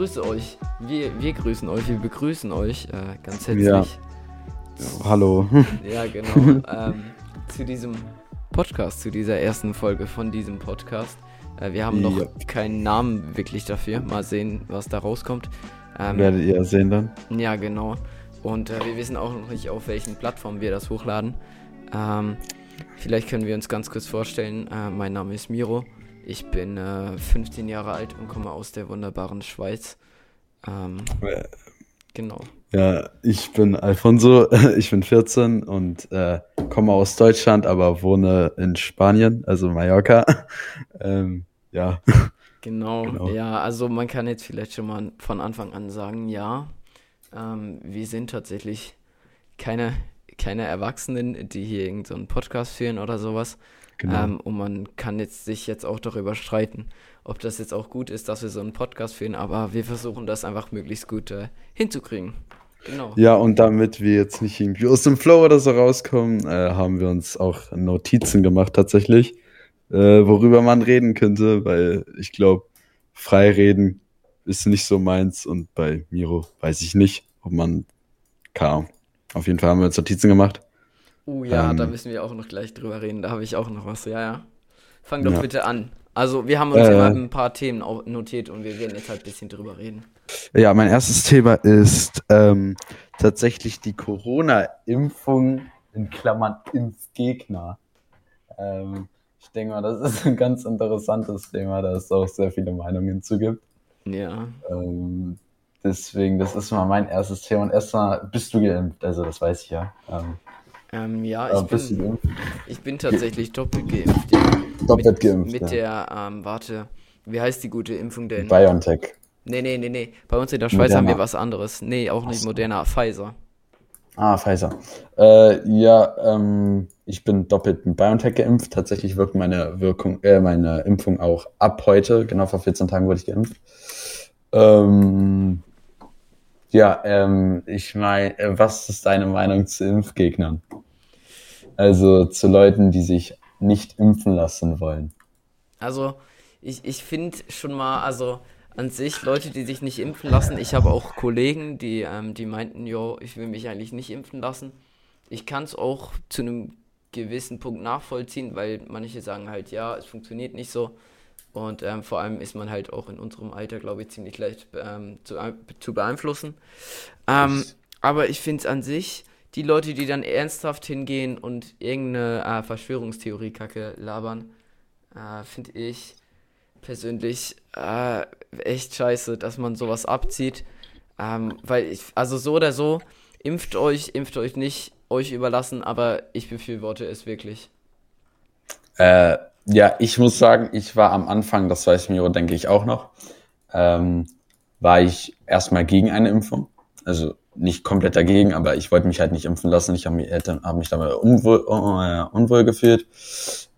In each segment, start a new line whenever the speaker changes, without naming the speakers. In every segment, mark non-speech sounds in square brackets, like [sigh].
grüße euch. Wir, wir grüßen euch, wir begrüßen euch äh, ganz herzlich. Ja.
Hallo. [laughs]
Ja, genau. [laughs] ähm, zu diesem Podcast, zu dieser ersten Folge von diesem Podcast. Äh, wir haben noch ja. keinen Namen wirklich dafür. Mal sehen, was da rauskommt.
Ähm, Werdet ihr sehen dann?
Ja, genau. Und äh, wir wissen auch noch nicht, auf welchen Plattformen wir das hochladen. Ähm, vielleicht können wir uns ganz kurz vorstellen. Äh, mein Name ist Miro. Ich bin 15 äh, Jahre alt und komme aus der wunderbaren Schweiz. Ähm, genau.
Ja, ich bin Alfonso, [laughs] ich bin 14 und äh, komme aus Deutschland, aber wohne in Spanien, also Mallorca. [laughs] ähm, ja.
Genau, genau, ja, also man kann jetzt vielleicht schon mal von Anfang an sagen, ja, ähm, wir sind tatsächlich keine, keine Erwachsenen, die hier irgendeinen so Podcast führen oder sowas. Genau. Ähm, und man kann jetzt sich jetzt auch darüber streiten, ob das jetzt auch gut ist, dass wir so einen Podcast führen, aber wir versuchen das einfach möglichst gut äh, hinzukriegen.
Genau. Ja, und damit wir jetzt nicht irgendwie aus dem Flow oder so rauskommen, äh, haben wir uns auch Notizen gemacht tatsächlich, äh, worüber man reden könnte, weil ich glaube, frei reden ist nicht so meins und bei Miro weiß ich nicht, ob man kann. Auf jeden Fall haben wir uns Notizen gemacht.
Oh ja, ähm, da müssen wir auch noch gleich drüber reden. Da habe ich auch noch was. Ja, ja. Fang doch ja. bitte an. Also, wir haben uns äh, immer ein paar Themen notiert und wir werden jetzt halt ein bisschen drüber reden.
Ja, mein erstes Thema ist ähm, tatsächlich die Corona-Impfung in Klammern Impfgegner. Ähm, ich denke mal, das ist ein ganz interessantes Thema, da es auch sehr viele Meinungen zu gibt.
Ja.
Ähm, deswegen, das ist mal mein erstes Thema. Und erstmal, bist du geimpft? Also, das weiß ich ja.
Ähm, ähm, ja, ich bin, ich bin tatsächlich doppelt geimpft. Ja.
Doppelt
mit,
geimpft.
Mit ja. der, ähm, warte, wie heißt die gute Impfung denn?
BioNTech.
Nee, nee, nee, nee. Bei uns in der Schweiz Moderna. haben wir was anderes. Nee, auch nicht Moderna, Pfizer.
Ah, Pfizer. Äh, ja, ähm, ich bin doppelt mit BioNTech geimpft. Tatsächlich wirkt meine Wirkung, äh, meine Impfung auch ab heute. Genau vor 14 Tagen wurde ich geimpft. Ähm, ja, ähm, ich meine, äh, was ist deine Meinung zu Impfgegnern? Also zu Leuten, die sich nicht impfen lassen wollen.
Also, ich, ich finde schon mal, also an sich Leute, die sich nicht impfen lassen. Ich habe auch Kollegen, die, ähm, die meinten, jo, ich will mich eigentlich nicht impfen lassen. Ich kann es auch zu einem gewissen Punkt nachvollziehen, weil manche sagen halt, ja, es funktioniert nicht so. Und ähm, vor allem ist man halt auch in unserem Alter, glaube ich, ziemlich leicht ähm, zu, äh, zu beeinflussen. Ähm, aber ich finde es an sich, die Leute, die dann ernsthaft hingehen und irgendeine äh, Verschwörungstheorie-Kacke labern, äh, finde ich persönlich äh, echt scheiße, dass man sowas abzieht. Ähm, weil ich, also so oder so, impft euch, impft euch nicht, euch überlassen, aber ich befürworte es wirklich.
Äh, ja, ich muss sagen, ich war am Anfang, das weiß Miro, denke ich auch noch, ähm, war ich erstmal gegen eine Impfung. Also nicht komplett dagegen, aber ich wollte mich halt nicht impfen lassen. Ich habe mich, hab mich dabei unwohl, uh, unwohl gefühlt,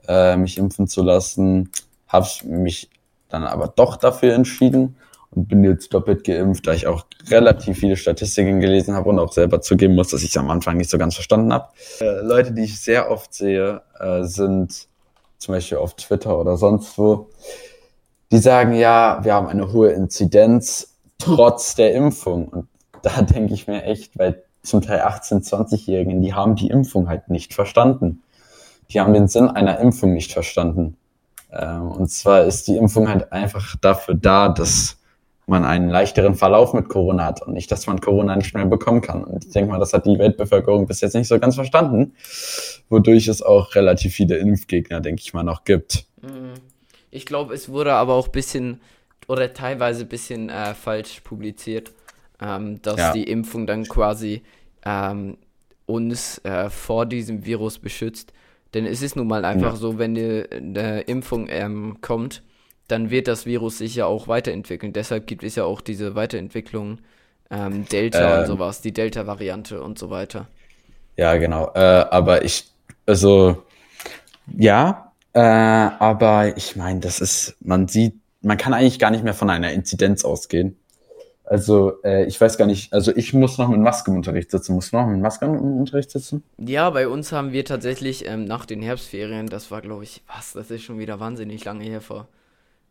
äh, mich impfen zu lassen. Habe mich dann aber doch dafür entschieden und bin jetzt doppelt geimpft, da ich auch relativ viele Statistiken gelesen habe und auch selber zugeben muss, dass ich es am Anfang nicht so ganz verstanden habe. Äh, Leute, die ich sehr oft sehe, äh, sind zum Beispiel auf Twitter oder sonst wo, die sagen, ja, wir haben eine hohe Inzidenz trotz der Impfung. Und da [laughs] denke ich mir echt, weil zum Teil 18-, 20-Jährigen, die haben die Impfung halt nicht verstanden. Die haben den Sinn einer Impfung nicht verstanden. Ähm, und zwar ist die Impfung halt einfach dafür da, dass man einen leichteren Verlauf mit Corona hat und nicht, dass man Corona nicht mehr bekommen kann. Und ich denke mal, das hat die Weltbevölkerung bis jetzt nicht so ganz verstanden, wodurch es auch relativ viele Impfgegner, denke ich mal, noch gibt.
Mhm. Ich glaube, es wurde aber auch ein bisschen oder teilweise ein bisschen äh, falsch publiziert, ähm, dass ja. die Impfung dann quasi ähm, uns äh, vor diesem Virus beschützt. Denn es ist nun mal einfach ja. so, wenn eine, eine Impfung ähm, kommt, dann wird das Virus sich ja auch weiterentwickeln. Deshalb gibt es ja auch diese Weiterentwicklung ähm, Delta ähm, und sowas, die Delta-Variante und so weiter.
Ja, genau. Äh, aber ich, also, ja, äh, aber ich meine, das ist, man sieht, man kann eigentlich gar nicht mehr von einer Inzidenz ausgehen. Also, äh, ich weiß gar nicht, also ich muss noch mit Maske im Unterricht sitzen. Muss noch mit Maske im Unterricht sitzen?
Ja, bei uns haben wir tatsächlich ähm, nach den Herbstferien, das war glaube ich, was, das ist schon wieder wahnsinnig lange her vor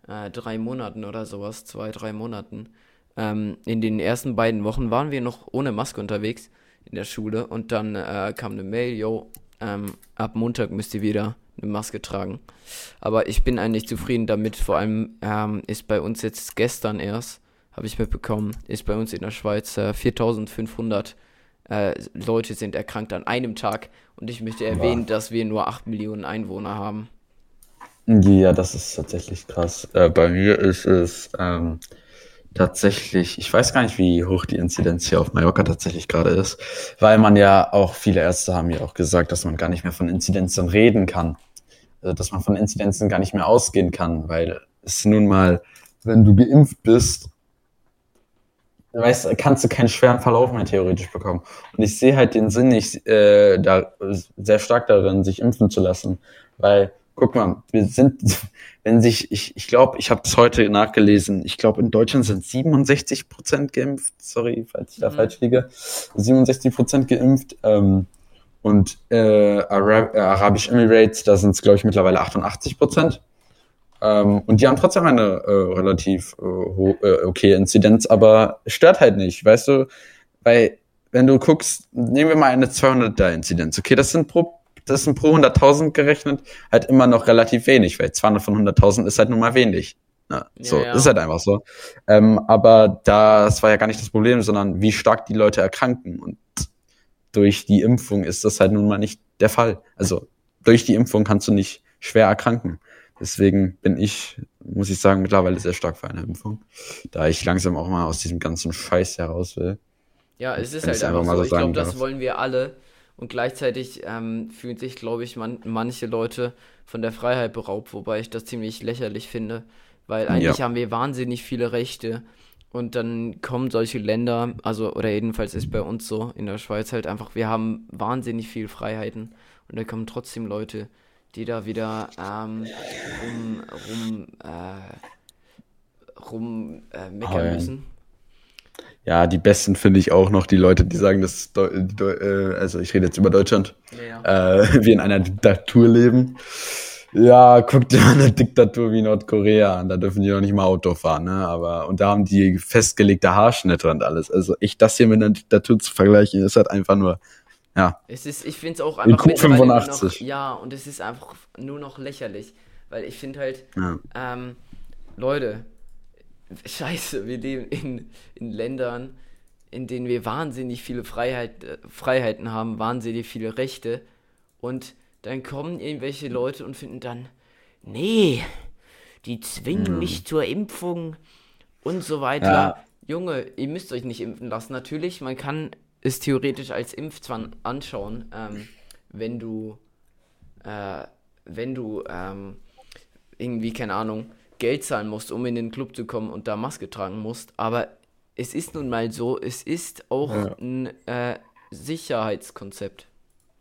äh, drei Monaten oder sowas, zwei, drei Monaten, ähm, in den ersten beiden Wochen waren wir noch ohne Maske unterwegs in der Schule und dann äh, kam eine Mail, yo, ähm, ab Montag müsst ihr wieder eine Maske tragen. Aber ich bin eigentlich zufrieden damit. Vor allem ähm, ist bei uns jetzt gestern erst, habe ich mitbekommen, ist bei uns in der Schweiz äh, 4500 äh, Leute sind erkrankt an einem Tag. Und ich möchte erwähnen, ja. dass wir nur 8 Millionen Einwohner haben.
Ja, das ist tatsächlich krass. Äh, bei mir ist es ähm, tatsächlich, ich weiß gar nicht, wie hoch die Inzidenz hier auf Mallorca tatsächlich gerade ist, weil man ja auch, viele Ärzte haben ja auch gesagt, dass man gar nicht mehr von Inzidenzen reden kann. Also, dass man von Inzidenzen gar nicht mehr ausgehen kann, weil es nun mal, wenn du geimpft bist, weißt, kannst du keinen schweren Verlauf mehr theoretisch bekommen. Und ich sehe halt den Sinn nicht äh, da sehr stark darin, sich impfen zu lassen, weil guck mal, wir sind, [laughs] wenn sich, ich ich, glaube, ich habe es heute nachgelesen, ich glaube, in Deutschland sind 67 Prozent geimpft, sorry, falls ich da mhm. falsch liege, 67 Prozent geimpft. Ähm, und äh, Arab, äh, Arabisch Emirates, da sind es, glaube ich, mittlerweile 88 Prozent. Ähm, und die haben trotzdem eine äh, relativ äh, äh, okay Inzidenz, aber stört halt nicht, weißt du? Weil, wenn du guckst, nehmen wir mal eine 200er Inzidenz, okay, das sind pro das sind pro 100.000 gerechnet halt immer noch relativ wenig, weil 200 von 100.000 ist halt nun mal wenig. Ne? So, ja, ja. ist halt einfach so. Ähm, aber das war ja gar nicht das Problem, sondern wie stark die Leute erkranken. Und durch die Impfung ist das halt nun mal nicht der Fall. Also durch die Impfung kannst du nicht schwer erkranken. Deswegen bin ich, muss ich sagen, mittlerweile sehr stark für eine Impfung, da ich langsam auch mal aus diesem ganzen Scheiß heraus will.
Ja, es ist halt einfach, einfach so. Ich glaube, das wollen wir alle. Und gleichzeitig ähm, fühlen sich, glaube ich, man, manche Leute von der Freiheit beraubt, wobei ich das ziemlich lächerlich finde, weil eigentlich ja. haben wir wahnsinnig viele Rechte. Und dann kommen solche Länder, also, oder jedenfalls ist bei uns so in der Schweiz halt einfach, wir haben wahnsinnig viel Freiheiten. Und da kommen trotzdem Leute, die da wieder ähm, rum, rum, äh, rum äh, meckern müssen.
Ja, die besten finde ich auch noch die Leute, die sagen, dass Deu äh, also ich rede jetzt über Deutschland, ja. Äh, [laughs] wir in einer Diktatur leben. Ja, guck dir eine Diktatur wie Nordkorea an, da dürfen die noch nicht mal Auto fahren, ne? Aber und da haben die festgelegte Haarschnitte und alles. Also ich das hier mit einer Diktatur zu vergleichen, ist halt einfach nur ja.
Es ist, ich finde es auch einfach
In Q85.
Noch, ja, und es ist einfach nur noch lächerlich, weil ich finde halt, ja. ähm, Leute, scheiße, wir leben in, in Ländern, in denen wir wahnsinnig viele Freiheit, äh, Freiheiten haben, wahnsinnig viele Rechte. Und dann kommen irgendwelche Leute und finden dann, nee, die zwingen hm. mich zur Impfung und so weiter. Ja. Junge, ihr müsst euch nicht impfen lassen. Natürlich, man kann es theoretisch als Impfzwang anschauen, ähm, wenn du, äh, wenn du ähm, irgendwie, keine Ahnung, Geld zahlen musst, um in den Club zu kommen und da Maske tragen musst. Aber es ist nun mal so, es ist auch ja. ein äh, Sicherheitskonzept.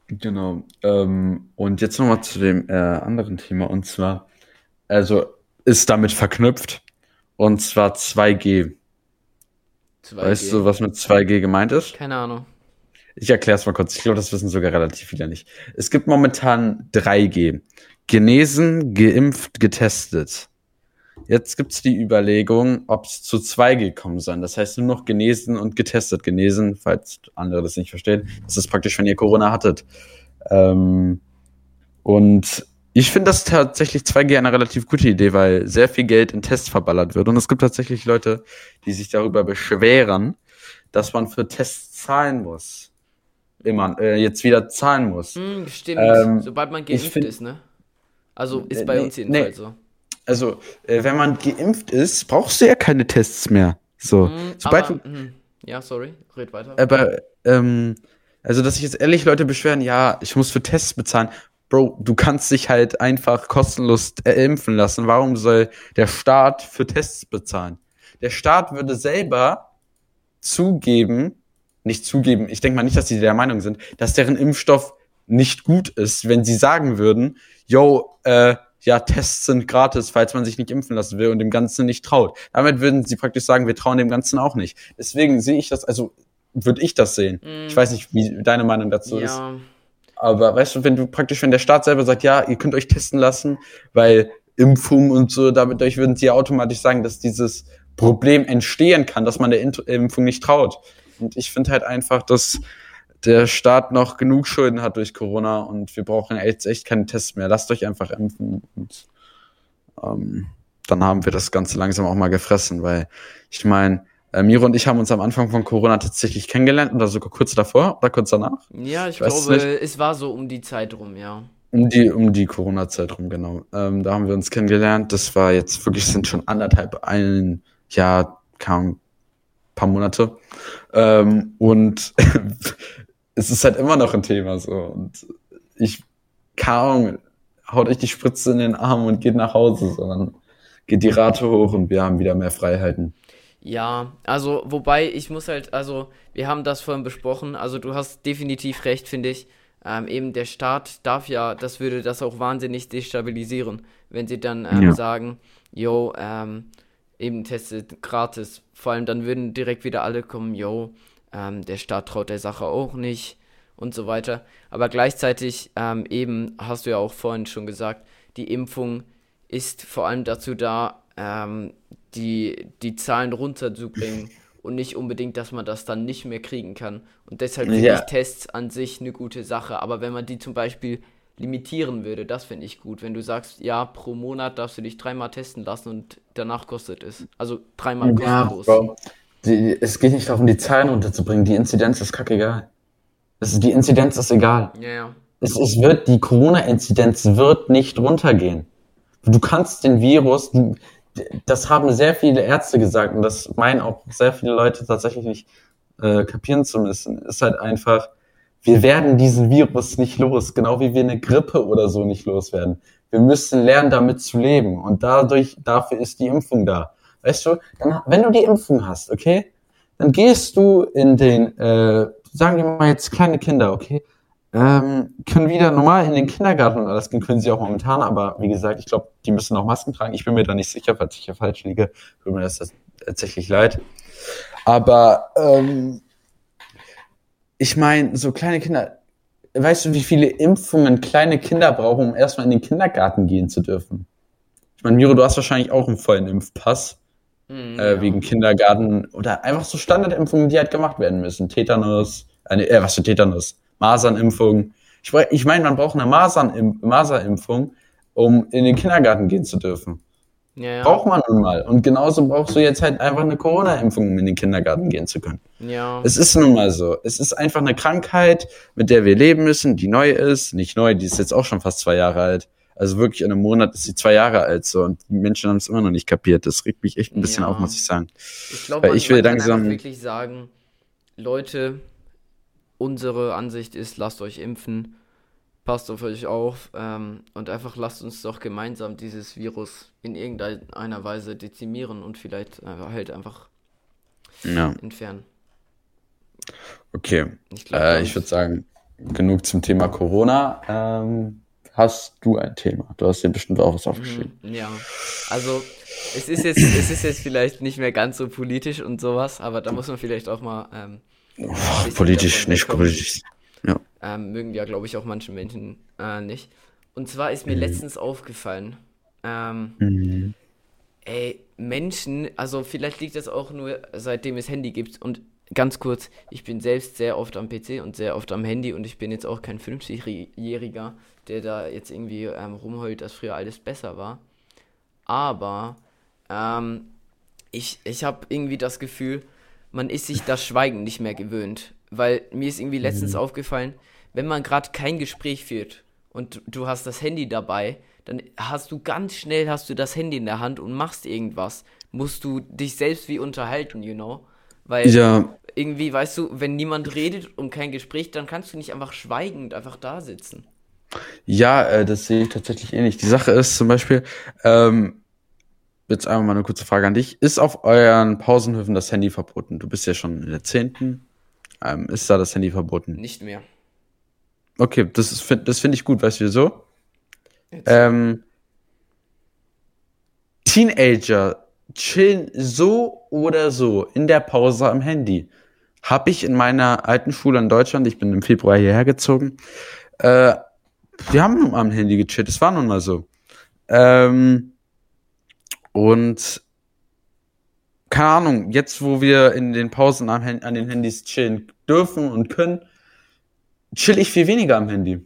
Genau. Ähm, und jetzt nochmal zu dem äh, anderen Thema. Und zwar, also ist damit verknüpft. Und zwar 2G. 2G. Weißt du, was mit 2G gemeint ist?
Keine Ahnung.
Ich erkläre es mal kurz. Ich glaube, das wissen sogar relativ viele nicht. Es gibt momentan 3G. Genesen, geimpft, getestet. Jetzt gibt's die Überlegung, ob es zu 2G kommen soll. Das heißt nur noch genesen und getestet. Genesen, falls andere das nicht verstehen, das ist praktisch, wenn ihr Corona hattet. Ähm, und ich finde das tatsächlich 2G eine relativ gute Idee, weil sehr viel Geld in Tests verballert wird. Und es gibt tatsächlich Leute, die sich darüber beschweren, dass man für Tests zahlen muss. Immer, äh, jetzt wieder zahlen muss.
Hm, stimmt, ähm, sobald man geimpft find, ist, ne? Also ist bei nee, uns jedenfalls nee. so
also äh, wenn man geimpft ist, brauchst du ja keine Tests mehr. So, mm, sobald aber, du,
mm, ja, sorry, red weiter.
Aber ähm, also dass sich jetzt ehrlich Leute beschweren, ja, ich muss für Tests bezahlen. Bro, du kannst dich halt einfach kostenlos äh, impfen lassen. Warum soll der Staat für Tests bezahlen? Der Staat würde selber zugeben, nicht zugeben, ich denke mal nicht, dass sie der Meinung sind, dass deren Impfstoff nicht gut ist, wenn sie sagen würden, yo, äh, ja, Tests sind gratis, falls man sich nicht impfen lassen will und dem Ganzen nicht traut. Damit würden sie praktisch sagen, wir trauen dem Ganzen auch nicht. Deswegen sehe ich das, also würde ich das sehen. Mm. Ich weiß nicht, wie deine Meinung dazu ja. ist. Aber weißt du, wenn du praktisch, wenn der Staat selber sagt, ja, ihr könnt euch testen lassen, weil Impfung und so, damit euch würden sie ja automatisch sagen, dass dieses Problem entstehen kann, dass man der Impfung nicht traut. Und ich finde halt einfach, dass der Staat noch genug Schulden hat durch Corona und wir brauchen jetzt echt keine Tests mehr. Lasst euch einfach impfen und ähm, dann haben wir das Ganze langsam auch mal gefressen, weil ich meine, äh, Miro und ich haben uns am Anfang von Corona tatsächlich kennengelernt oder sogar kurz davor oder kurz danach.
Ja, ich, ich glaube, es war so um die Zeit rum, ja.
Um die, um die Corona-Zeit rum, genau. Ähm, da haben wir uns kennengelernt. Das war jetzt wirklich, sind schon anderthalb, ein Jahr, kam paar Monate. Ähm, und [laughs] es ist halt immer noch ein Thema so. Und ich, kaum haut euch die Spritze in den Arm und geht nach Hause, sondern geht die Rate hoch und wir haben wieder mehr Freiheiten.
Ja, also wobei ich muss halt, also wir haben das vorhin besprochen, also du hast definitiv recht, finde ich. Ähm, eben der Staat darf ja, das würde das auch wahnsinnig destabilisieren, wenn sie dann ähm, ja. sagen, yo, ähm, eben testet gratis. Vor allem dann würden direkt wieder alle kommen, yo, ähm, der Staat traut der Sache auch nicht und so weiter. Aber gleichzeitig ähm, eben, hast du ja auch vorhin schon gesagt, die Impfung ist vor allem dazu da, ähm, die, die Zahlen runterzubringen [laughs] und nicht unbedingt, dass man das dann nicht mehr kriegen kann. Und deshalb finde ja. ich Tests an sich eine gute Sache. Aber wenn man die zum Beispiel limitieren würde, das finde ich gut. Wenn du sagst, ja, pro Monat darfst du dich dreimal testen lassen und danach kostet es. Also dreimal kostenlos. Ja,
die, es geht nicht darum, die Zahlen runterzubringen. Die Inzidenz ist kackegal. Es die Inzidenz ist egal.
Ja, ja.
Es, es wird, die Corona-Inzidenz wird nicht runtergehen. Du kannst den Virus, du, das haben sehr viele Ärzte gesagt und das meinen auch sehr viele Leute tatsächlich nicht äh, kapieren zu müssen, ist halt einfach, wir werden diesen Virus nicht los, genau wie wir eine Grippe oder so nicht loswerden. Wir müssen lernen, damit zu leben und dadurch, dafür ist die Impfung da. Weißt du, dann, wenn du die Impfung hast, okay, dann gehst du in den, äh, sagen wir mal jetzt kleine Kinder, okay, ähm, können wieder normal in den Kindergarten und alles gehen, können sie auch momentan, aber wie gesagt, ich glaube, die müssen auch Masken tragen. Ich bin mir da nicht sicher, falls ich hier falsch liege, tut mir das tatsächlich leid. Aber ähm, ich meine, so kleine Kinder, weißt du, wie viele Impfungen kleine Kinder brauchen, um erstmal in den Kindergarten gehen zu dürfen? Ich meine, Miro, du hast wahrscheinlich auch einen vollen Impfpass. Mhm, äh, ja. Wegen Kindergarten oder einfach so Standardimpfungen, die halt gemacht werden müssen. Tetanus, äh, was für Tetanus? Masernimpfung. Ich, ich meine, man braucht eine Masern Masernimpfung, um in den Kindergarten gehen zu dürfen. Ja, ja. Braucht man nun mal. Und genauso brauchst du jetzt halt einfach eine Corona-Impfung, um in den Kindergarten gehen zu können.
Ja.
Es ist nun mal so. Es ist einfach eine Krankheit, mit der wir leben müssen, die neu ist. Nicht neu, die ist jetzt auch schon fast zwei Jahre alt. Also wirklich in einem Monat ist sie zwei Jahre alt so und die Menschen haben es immer noch nicht kapiert. Das regt mich echt ein bisschen ja. auf, muss ich sagen.
Ich glaube, man, ich will man langsam kann wirklich sagen, Leute, unsere Ansicht ist, lasst euch impfen, passt auf euch auf ähm, und einfach lasst uns doch gemeinsam dieses Virus in irgendeiner Weise dezimieren und vielleicht halt einfach
ja.
entfernen.
Okay, ich, äh, ich würde sagen, genug zum Thema Corona. Ähm, hast du ein Thema? Du hast dir bestimmt auch was aufgeschrieben.
Mhm, ja, also es ist jetzt, es ist jetzt vielleicht nicht mehr ganz so politisch und sowas, aber da muss man vielleicht auch mal ähm,
Oh, politisch, nicht politisch.
Ja. Ähm, mögen ja, glaube ich, auch manche Menschen äh, nicht. Und zwar ist mir mhm. letztens aufgefallen, ähm, mhm. ey, Menschen, also vielleicht liegt das auch nur, seitdem es Handy gibt. Und ganz kurz, ich bin selbst sehr oft am PC und sehr oft am Handy und ich bin jetzt auch kein 50-Jähriger, der da jetzt irgendwie ähm, rumheult, dass früher alles besser war. Aber ähm, ich, ich habe irgendwie das Gefühl, man ist sich das Schweigen nicht mehr gewöhnt. Weil mir ist irgendwie letztens mhm. aufgefallen, wenn man gerade kein Gespräch führt und du hast das Handy dabei, dann hast du ganz schnell hast du das Handy in der Hand und machst irgendwas. Musst du dich selbst wie unterhalten, you know? Weil ja. irgendwie, weißt du, wenn niemand redet und kein Gespräch, dann kannst du nicht einfach schweigend einfach da sitzen.
Ja, äh, das sehe ich tatsächlich ähnlich. Die Sache ist zum Beispiel, ähm, jetzt einmal mal eine kurze Frage an dich. Ist auf euren Pausenhöfen das Handy verboten? Du bist ja schon in der zehnten. Ähm, ist da das Handy verboten?
Nicht mehr.
Okay, das, ist, das finde ich gut. Weißt du wieso? Ähm, Teenager chillen so oder so in der Pause am Handy. Hab ich in meiner alten Schule in Deutschland, ich bin im Februar hierher gezogen, äh, wir haben am Handy gechillt, das war nun mal so. Ähm, und keine Ahnung, jetzt wo wir in den Pausen an, an den Handys chillen dürfen und können, chill ich viel weniger am Handy.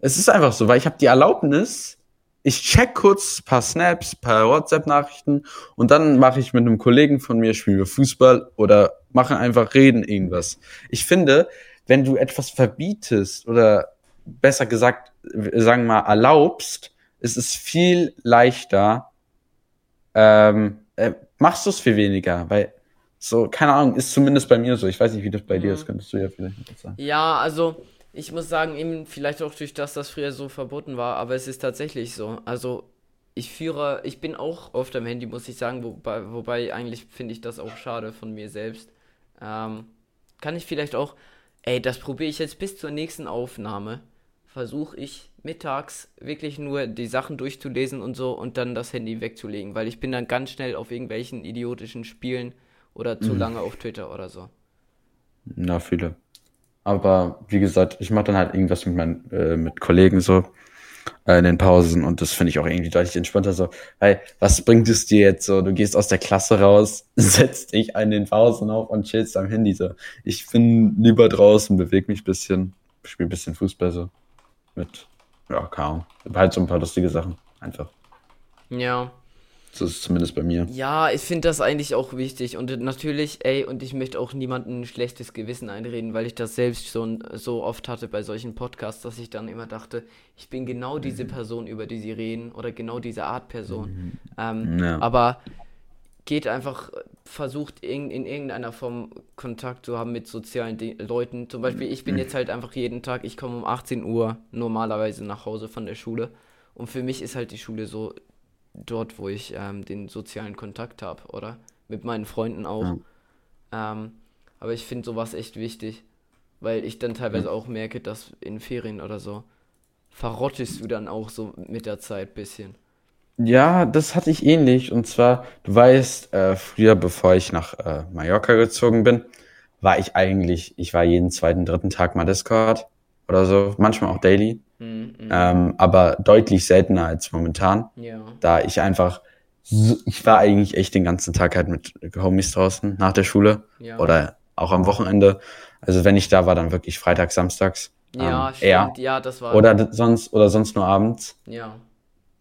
Es ist einfach so, weil ich habe die Erlaubnis, ich check kurz paar Snaps, paar WhatsApp-Nachrichten und dann mache ich mit einem Kollegen von mir, spielen wir Fußball oder machen einfach reden irgendwas. Ich finde, wenn du etwas verbietest oder besser gesagt, sagen wir mal, erlaubst, ist es viel leichter, ähm, äh, machst du es viel weniger, weil so, keine Ahnung, ist zumindest bei mir so. Ich weiß nicht, wie das bei mhm. dir ist, könntest du ja vielleicht
sagen. Ja, also ich muss sagen, eben vielleicht auch durch das, dass früher so verboten war, aber es ist tatsächlich so. Also ich führe, ich bin auch oft am Handy, muss ich sagen, wobei, wobei eigentlich finde ich das auch schade von mir selbst. Ähm, kann ich vielleicht auch, ey, das probiere ich jetzt bis zur nächsten Aufnahme versuche ich mittags wirklich nur die Sachen durchzulesen und so und dann das Handy wegzulegen, weil ich bin dann ganz schnell auf irgendwelchen idiotischen Spielen oder zu mhm. lange auf Twitter oder so.
Na, viele. Aber wie gesagt, ich mache dann halt irgendwas mit meinen äh, mit Kollegen so äh, in den Pausen und das finde ich auch irgendwie deutlich entspannter so. Weil was bringt es dir jetzt so? Du gehst aus der Klasse raus, [laughs] setzt dich an den Pausen auf und chillst am Handy so. Ich bin lieber draußen, bewege mich bisschen, spiele bisschen Fußball so mit, ja, kaum. Halt so ein paar lustige Sachen. Einfach.
Ja.
So ist es zumindest bei mir.
Ja, ich finde das eigentlich auch wichtig. Und natürlich, ey, und ich möchte auch niemandem ein schlechtes Gewissen einreden, weil ich das selbst schon so oft hatte bei solchen Podcasts, dass ich dann immer dachte, ich bin genau diese mhm. Person, über die sie reden, oder genau diese Art Person. Mhm. Ähm, ja. Aber geht einfach, versucht in, in irgendeiner Form Kontakt zu haben mit sozialen De Leuten. Zum Beispiel, ich bin jetzt halt einfach jeden Tag, ich komme um 18 Uhr normalerweise nach Hause von der Schule. Und für mich ist halt die Schule so dort, wo ich ähm, den sozialen Kontakt habe, oder? Mit meinen Freunden auch. Ja. Ähm, aber ich finde sowas echt wichtig, weil ich dann teilweise ja. auch merke, dass in Ferien oder so verrottest du dann auch so mit der Zeit ein bisschen.
Ja, das hatte ich ähnlich. Und zwar, du weißt, äh, früher, bevor ich nach äh, Mallorca gezogen bin, war ich eigentlich, ich war jeden zweiten, dritten Tag mal Discord oder so, manchmal auch daily. Mhm, ähm, aber deutlich seltener als momentan. Ja. Da ich einfach, so, ich war eigentlich echt den ganzen Tag halt mit Homies draußen nach der Schule ja. oder auch am Wochenende. Also wenn ich da war, dann wirklich Freitag, Samstags.
Ja, ähm, stimmt. Eher. Ja, das war.
Oder sonst, oder sonst nur abends.
Ja.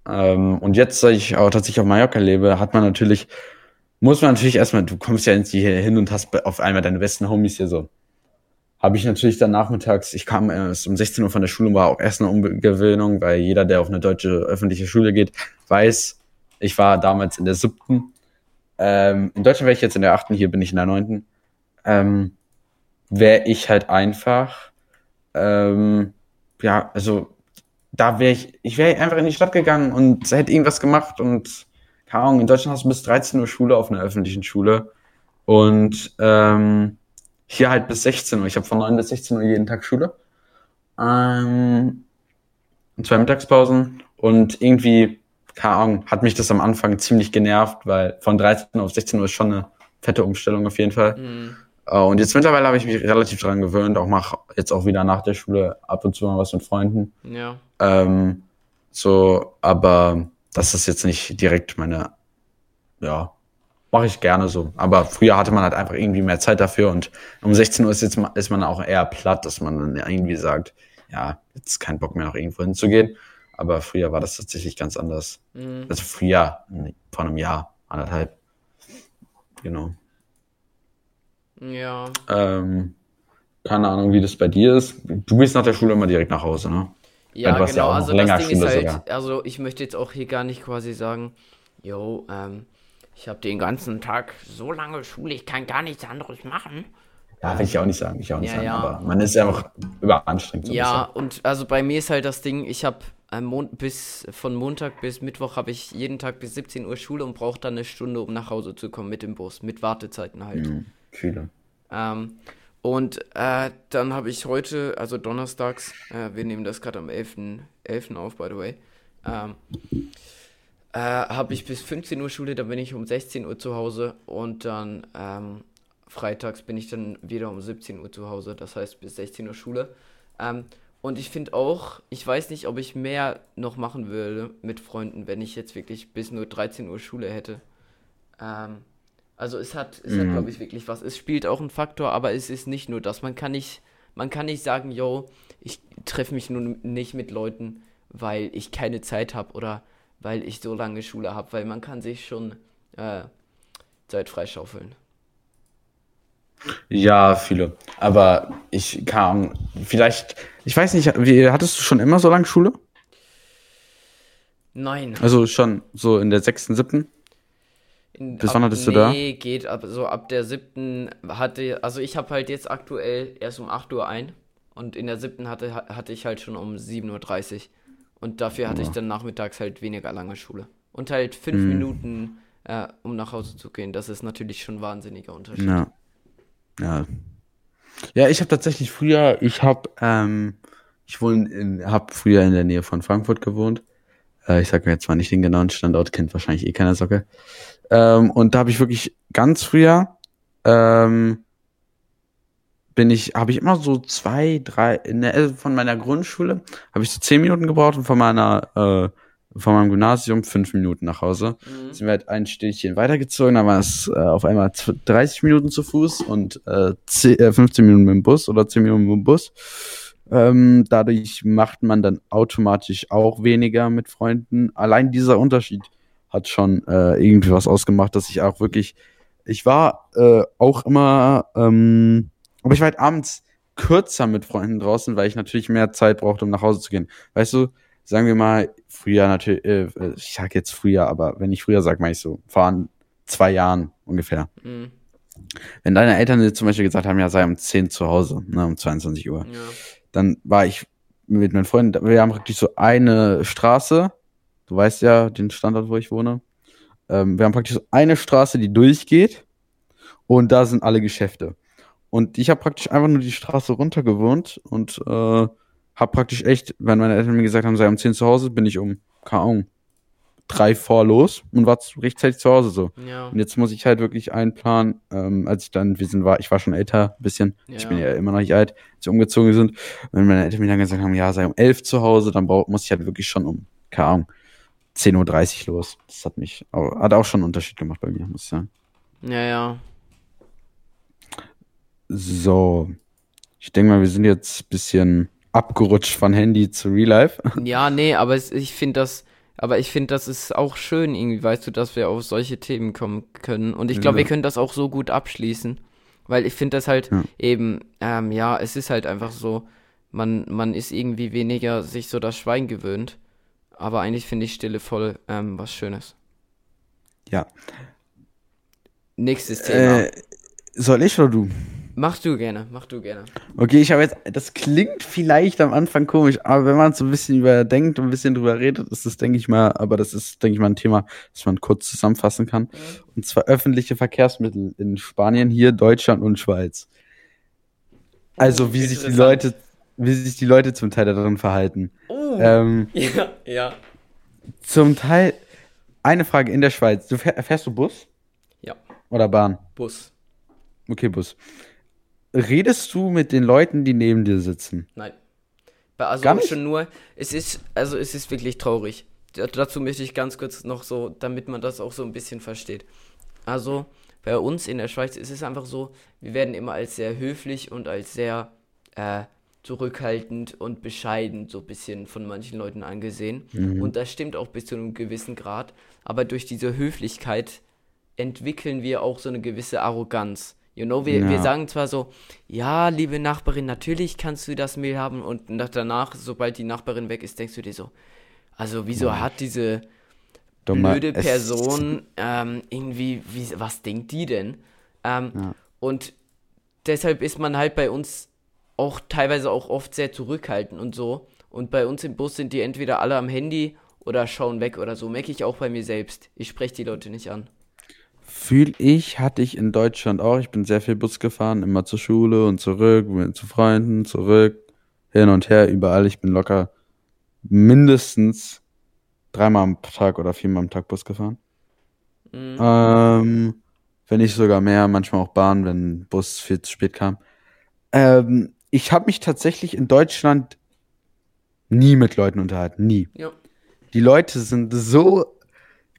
Ähm, und jetzt, da ich auch tatsächlich auf Mallorca lebe, hat man natürlich, muss man natürlich erstmal, du kommst ja jetzt hier hin und hast auf einmal deine besten Homies hier so. Habe ich natürlich dann nachmittags, ich kam erst um 16 Uhr von der Schule und war auch erst eine Umgewöhnung, weil jeder, der auf eine deutsche öffentliche Schule geht, weiß, ich war damals in der siebten. Ähm, in Deutschland wäre ich jetzt in der achten, hier bin ich in der neunten. Ähm, wäre ich halt einfach, ähm, ja, also da wäre ich, ich wäre einfach in die Stadt gegangen und hätte irgendwas gemacht und keine Ahnung, in Deutschland hast du bis 13 Uhr Schule auf einer öffentlichen Schule und ähm, hier halt bis 16 Uhr. Ich habe von 9 bis 16 Uhr jeden Tag Schule. Ähm, zwei Mittagspausen und irgendwie, keine Ahnung, hat mich das am Anfang ziemlich genervt, weil von 13 Uhr auf 16 Uhr ist schon eine fette Umstellung auf jeden Fall. Mhm. Äh, und jetzt mittlerweile habe ich mich relativ dran gewöhnt, auch mache jetzt auch wieder nach der Schule ab und zu mal was mit Freunden.
Ja.
Ähm, so, aber das ist jetzt nicht direkt meine, ja, mache ich gerne so. Aber früher hatte man halt einfach irgendwie mehr Zeit dafür und um 16 Uhr ist jetzt ist man auch eher platt, dass man dann irgendwie sagt, ja, jetzt kein Bock mehr noch irgendwo hinzugehen. Aber früher war das tatsächlich ganz anders. Mhm. Also früher, vor einem Jahr, anderthalb. Genau.
Ja.
Ähm, keine Ahnung, wie das bei dir ist. Du gehst nach der Schule immer direkt nach Hause, ne?
Ja, genau. Ja also das Ding Schule ist halt, sogar. also ich möchte jetzt auch hier gar nicht quasi sagen, yo, ähm, ich habe den ganzen Tag so lange Schule, ich kann gar nichts anderes machen.
Ja, will ich auch nicht sagen, ich auch nicht ja, sagen, ja. aber man ist ja auch überanstrengend.
So ja, und also bei mir ist halt das Ding, ich habe bis von Montag bis Mittwoch habe ich jeden Tag bis 17 Uhr Schule und brauche dann eine Stunde, um nach Hause zu kommen mit dem Bus, mit Wartezeiten halt. Mhm.
Viele.
Ähm, und äh, dann habe ich heute, also donnerstags, äh, wir nehmen das gerade am 11.11. 11. auf, by the way, ähm, äh, habe ich bis 15 Uhr Schule, dann bin ich um 16 Uhr zu Hause und dann ähm, freitags bin ich dann wieder um 17 Uhr zu Hause, das heißt bis 16 Uhr Schule. Ähm, und ich finde auch, ich weiß nicht, ob ich mehr noch machen würde mit Freunden, wenn ich jetzt wirklich bis nur 13 Uhr Schule hätte. Ähm, Also es hat, es hat,
Mhm.
glaube ich, wirklich was. Es spielt auch einen Faktor, aber es ist nicht nur das. Man kann nicht, man kann nicht sagen, yo, ich treffe mich nun nicht mit Leuten, weil ich keine Zeit habe oder weil ich so lange Schule habe, weil man kann sich schon äh, Zeit freischaufeln.
Ja, viele. Aber ich kam, vielleicht, ich weiß nicht, wie, hattest du schon immer so lange Schule?
Nein.
Also schon so in der sechsten, siebten?
In,
Bis
ab,
wann hattest du
nee,
da?
geht ab, so ab der siebten hatte, also ich habe halt jetzt aktuell erst um 8 Uhr ein und in der siebten hatte, hatte ich halt schon um 7.30 Uhr und dafür hatte ich dann nachmittags halt weniger lange Schule. Und halt fünf
Hm.
Minuten, äh, um nach Hause zu gehen, das ist natürlich schon ein wahnsinniger Unterschied.
Ja. Ja. Ja, ich habe tatsächlich früher, ich habe, ähm, ich wohne in, habe früher in der Nähe von Frankfurt gewohnt. Äh, ich sage mir jetzt mal nicht den genauen Standort, kennt wahrscheinlich eh keiner Socke. Ähm, und da habe ich wirklich ganz früher, ähm, bin ich, habe ich immer so zwei, drei, äh, von meiner Grundschule habe ich so zehn Minuten gebraucht und von meiner, äh, von meinem Gymnasium fünf Minuten nach Hause.
Mhm.
Sind wir halt ein Städtchen weitergezogen, da war es äh, auf einmal zw- 30 Minuten zu Fuß und äh, 10, äh, 15 Minuten mit dem Bus oder 10 Minuten mit dem Bus. Ähm, dadurch macht man dann automatisch auch weniger mit Freunden. Allein dieser Unterschied hat schon äh, irgendwie was ausgemacht, dass ich auch wirklich, ich war äh, auch immer, ähm, aber ich war halt abends kürzer mit Freunden draußen, weil ich natürlich mehr Zeit brauchte, um nach Hause zu gehen. Weißt du, sagen wir mal, früher natürlich, äh, ich sag jetzt früher, aber wenn ich früher sage, meine ich so, vor zwei Jahren ungefähr.
Mhm.
Wenn deine Eltern dir zum Beispiel gesagt haben, ja, sei um 10 zu Hause, ne, um 22 Uhr,
Ja.
Dann war ich mit meinen Freunden, wir haben praktisch so eine Straße, du weißt ja den Standort, wo ich wohne, ähm, wir haben praktisch so eine Straße, die durchgeht und da sind alle Geschäfte. Und ich habe praktisch einfach nur die Straße runter gewohnt und äh, habe praktisch echt, wenn meine Eltern mir gesagt haben, sei um 10 zu Hause, bin ich um, keine Ahnung, drei vor los und war rechtzeitig zu Hause so.
Ja.
Und jetzt muss ich halt wirklich einplanen, ähm, als ich dann, wir sind, war, ich war schon älter, ein bisschen. Ich
Ja.
bin ja immer noch nicht alt, als wir umgezogen sind. Wenn meine Eltern mir dann gesagt haben, ja, sei um elf zu Hause, dann brauch, muss ich halt wirklich schon um, keine Ahnung, 10.30 Uhr los. Das hat mich, hat auch schon einen Unterschied gemacht bei mir, muss ich sagen.
Ja, ja.
So. Ich denke mal, wir sind jetzt ein bisschen abgerutscht von Handy zu Real Life.
Ja, nee, aber es, ich finde das, aber ich finde, das ist auch schön irgendwie, weißt du, dass wir auf solche Themen kommen können. Und ich glaube,
Ja.
wir können das auch so gut abschließen. Weil ich finde das halt
Ja.
eben, ähm, ja, es ist halt einfach so, man, man ist irgendwie weniger sich so das Schweigen gewöhnt. Aber eigentlich finde ich Stille voll ähm, was Schönes.
Ja.
Nächstes Thema.
Äh, soll ich oder du?
Mach du gerne, mach du gerne.
Okay, ich habe jetzt, das klingt vielleicht am Anfang komisch, aber wenn man so ein bisschen überdenkt und ein bisschen drüber redet, ist das, denke ich mal, aber das ist, denke ich mal, ein Thema, das man kurz zusammenfassen kann. Und zwar öffentliche Verkehrsmittel in Spanien, hier, Deutschland und Schweiz. Also, wie sich die. Leute, wie sich die Leute zum Teil darin verhalten.
Oh,
Ähm, [laughs]
ja, ja.
zum Teil, eine Frage in der Schweiz. Du fähr, fährst du Bus
Ja,
oder Bahn?
Bus.
Okay, Bus. Redest du mit den Leuten, die neben dir sitzen?
Nein. Bei- Also schon nur, es ist, also es ist wirklich traurig. Dazu möchte ich ganz kurz noch so, damit man das auch so ein bisschen versteht. Also bei uns in der Schweiz ist es einfach so, wir werden immer als sehr höflich und als sehr äh, zurückhaltend und bescheiden so ein bisschen von manchen Leuten angesehen. Und das stimmt auch bis zu einem gewissen Grad. Aber durch diese Höflichkeit entwickeln wir auch so eine gewisse Arroganz. You know, wir, wir
Ja.
sagen zwar so, ja, liebe Nachbarin, natürlich kannst du das Mehl haben und nach danach, sobald die Nachbarin weg ist, denkst du dir so, also wieso hat diese
Dummer
blöde Person ähm, irgendwie, wie, was denkt die denn? Ähm,
Ja.
Und deshalb ist man halt bei uns auch teilweise auch oft sehr zurückhaltend und so. Und bei uns im Bus sind die entweder alle am Handy oder schauen weg oder so. Merke ich auch bei mir selbst. Ich spreche die Leute nicht an.
Fühl ich, hatte ich in Deutschland auch. Ich bin sehr viel Bus gefahren, immer zur Schule und zurück, zu Freunden, zurück, hin und her, überall. Ich bin locker mindestens dreimal am Tag oder viermal am Tag Bus gefahren.
Mhm.
Ähm, wenn nicht sogar mehr, manchmal auch Bahn, wenn Bus viel zu spät kam. Ähm, ich habe mich tatsächlich in Deutschland nie mit Leuten unterhalten, nie.
Ja.
Die Leute sind so,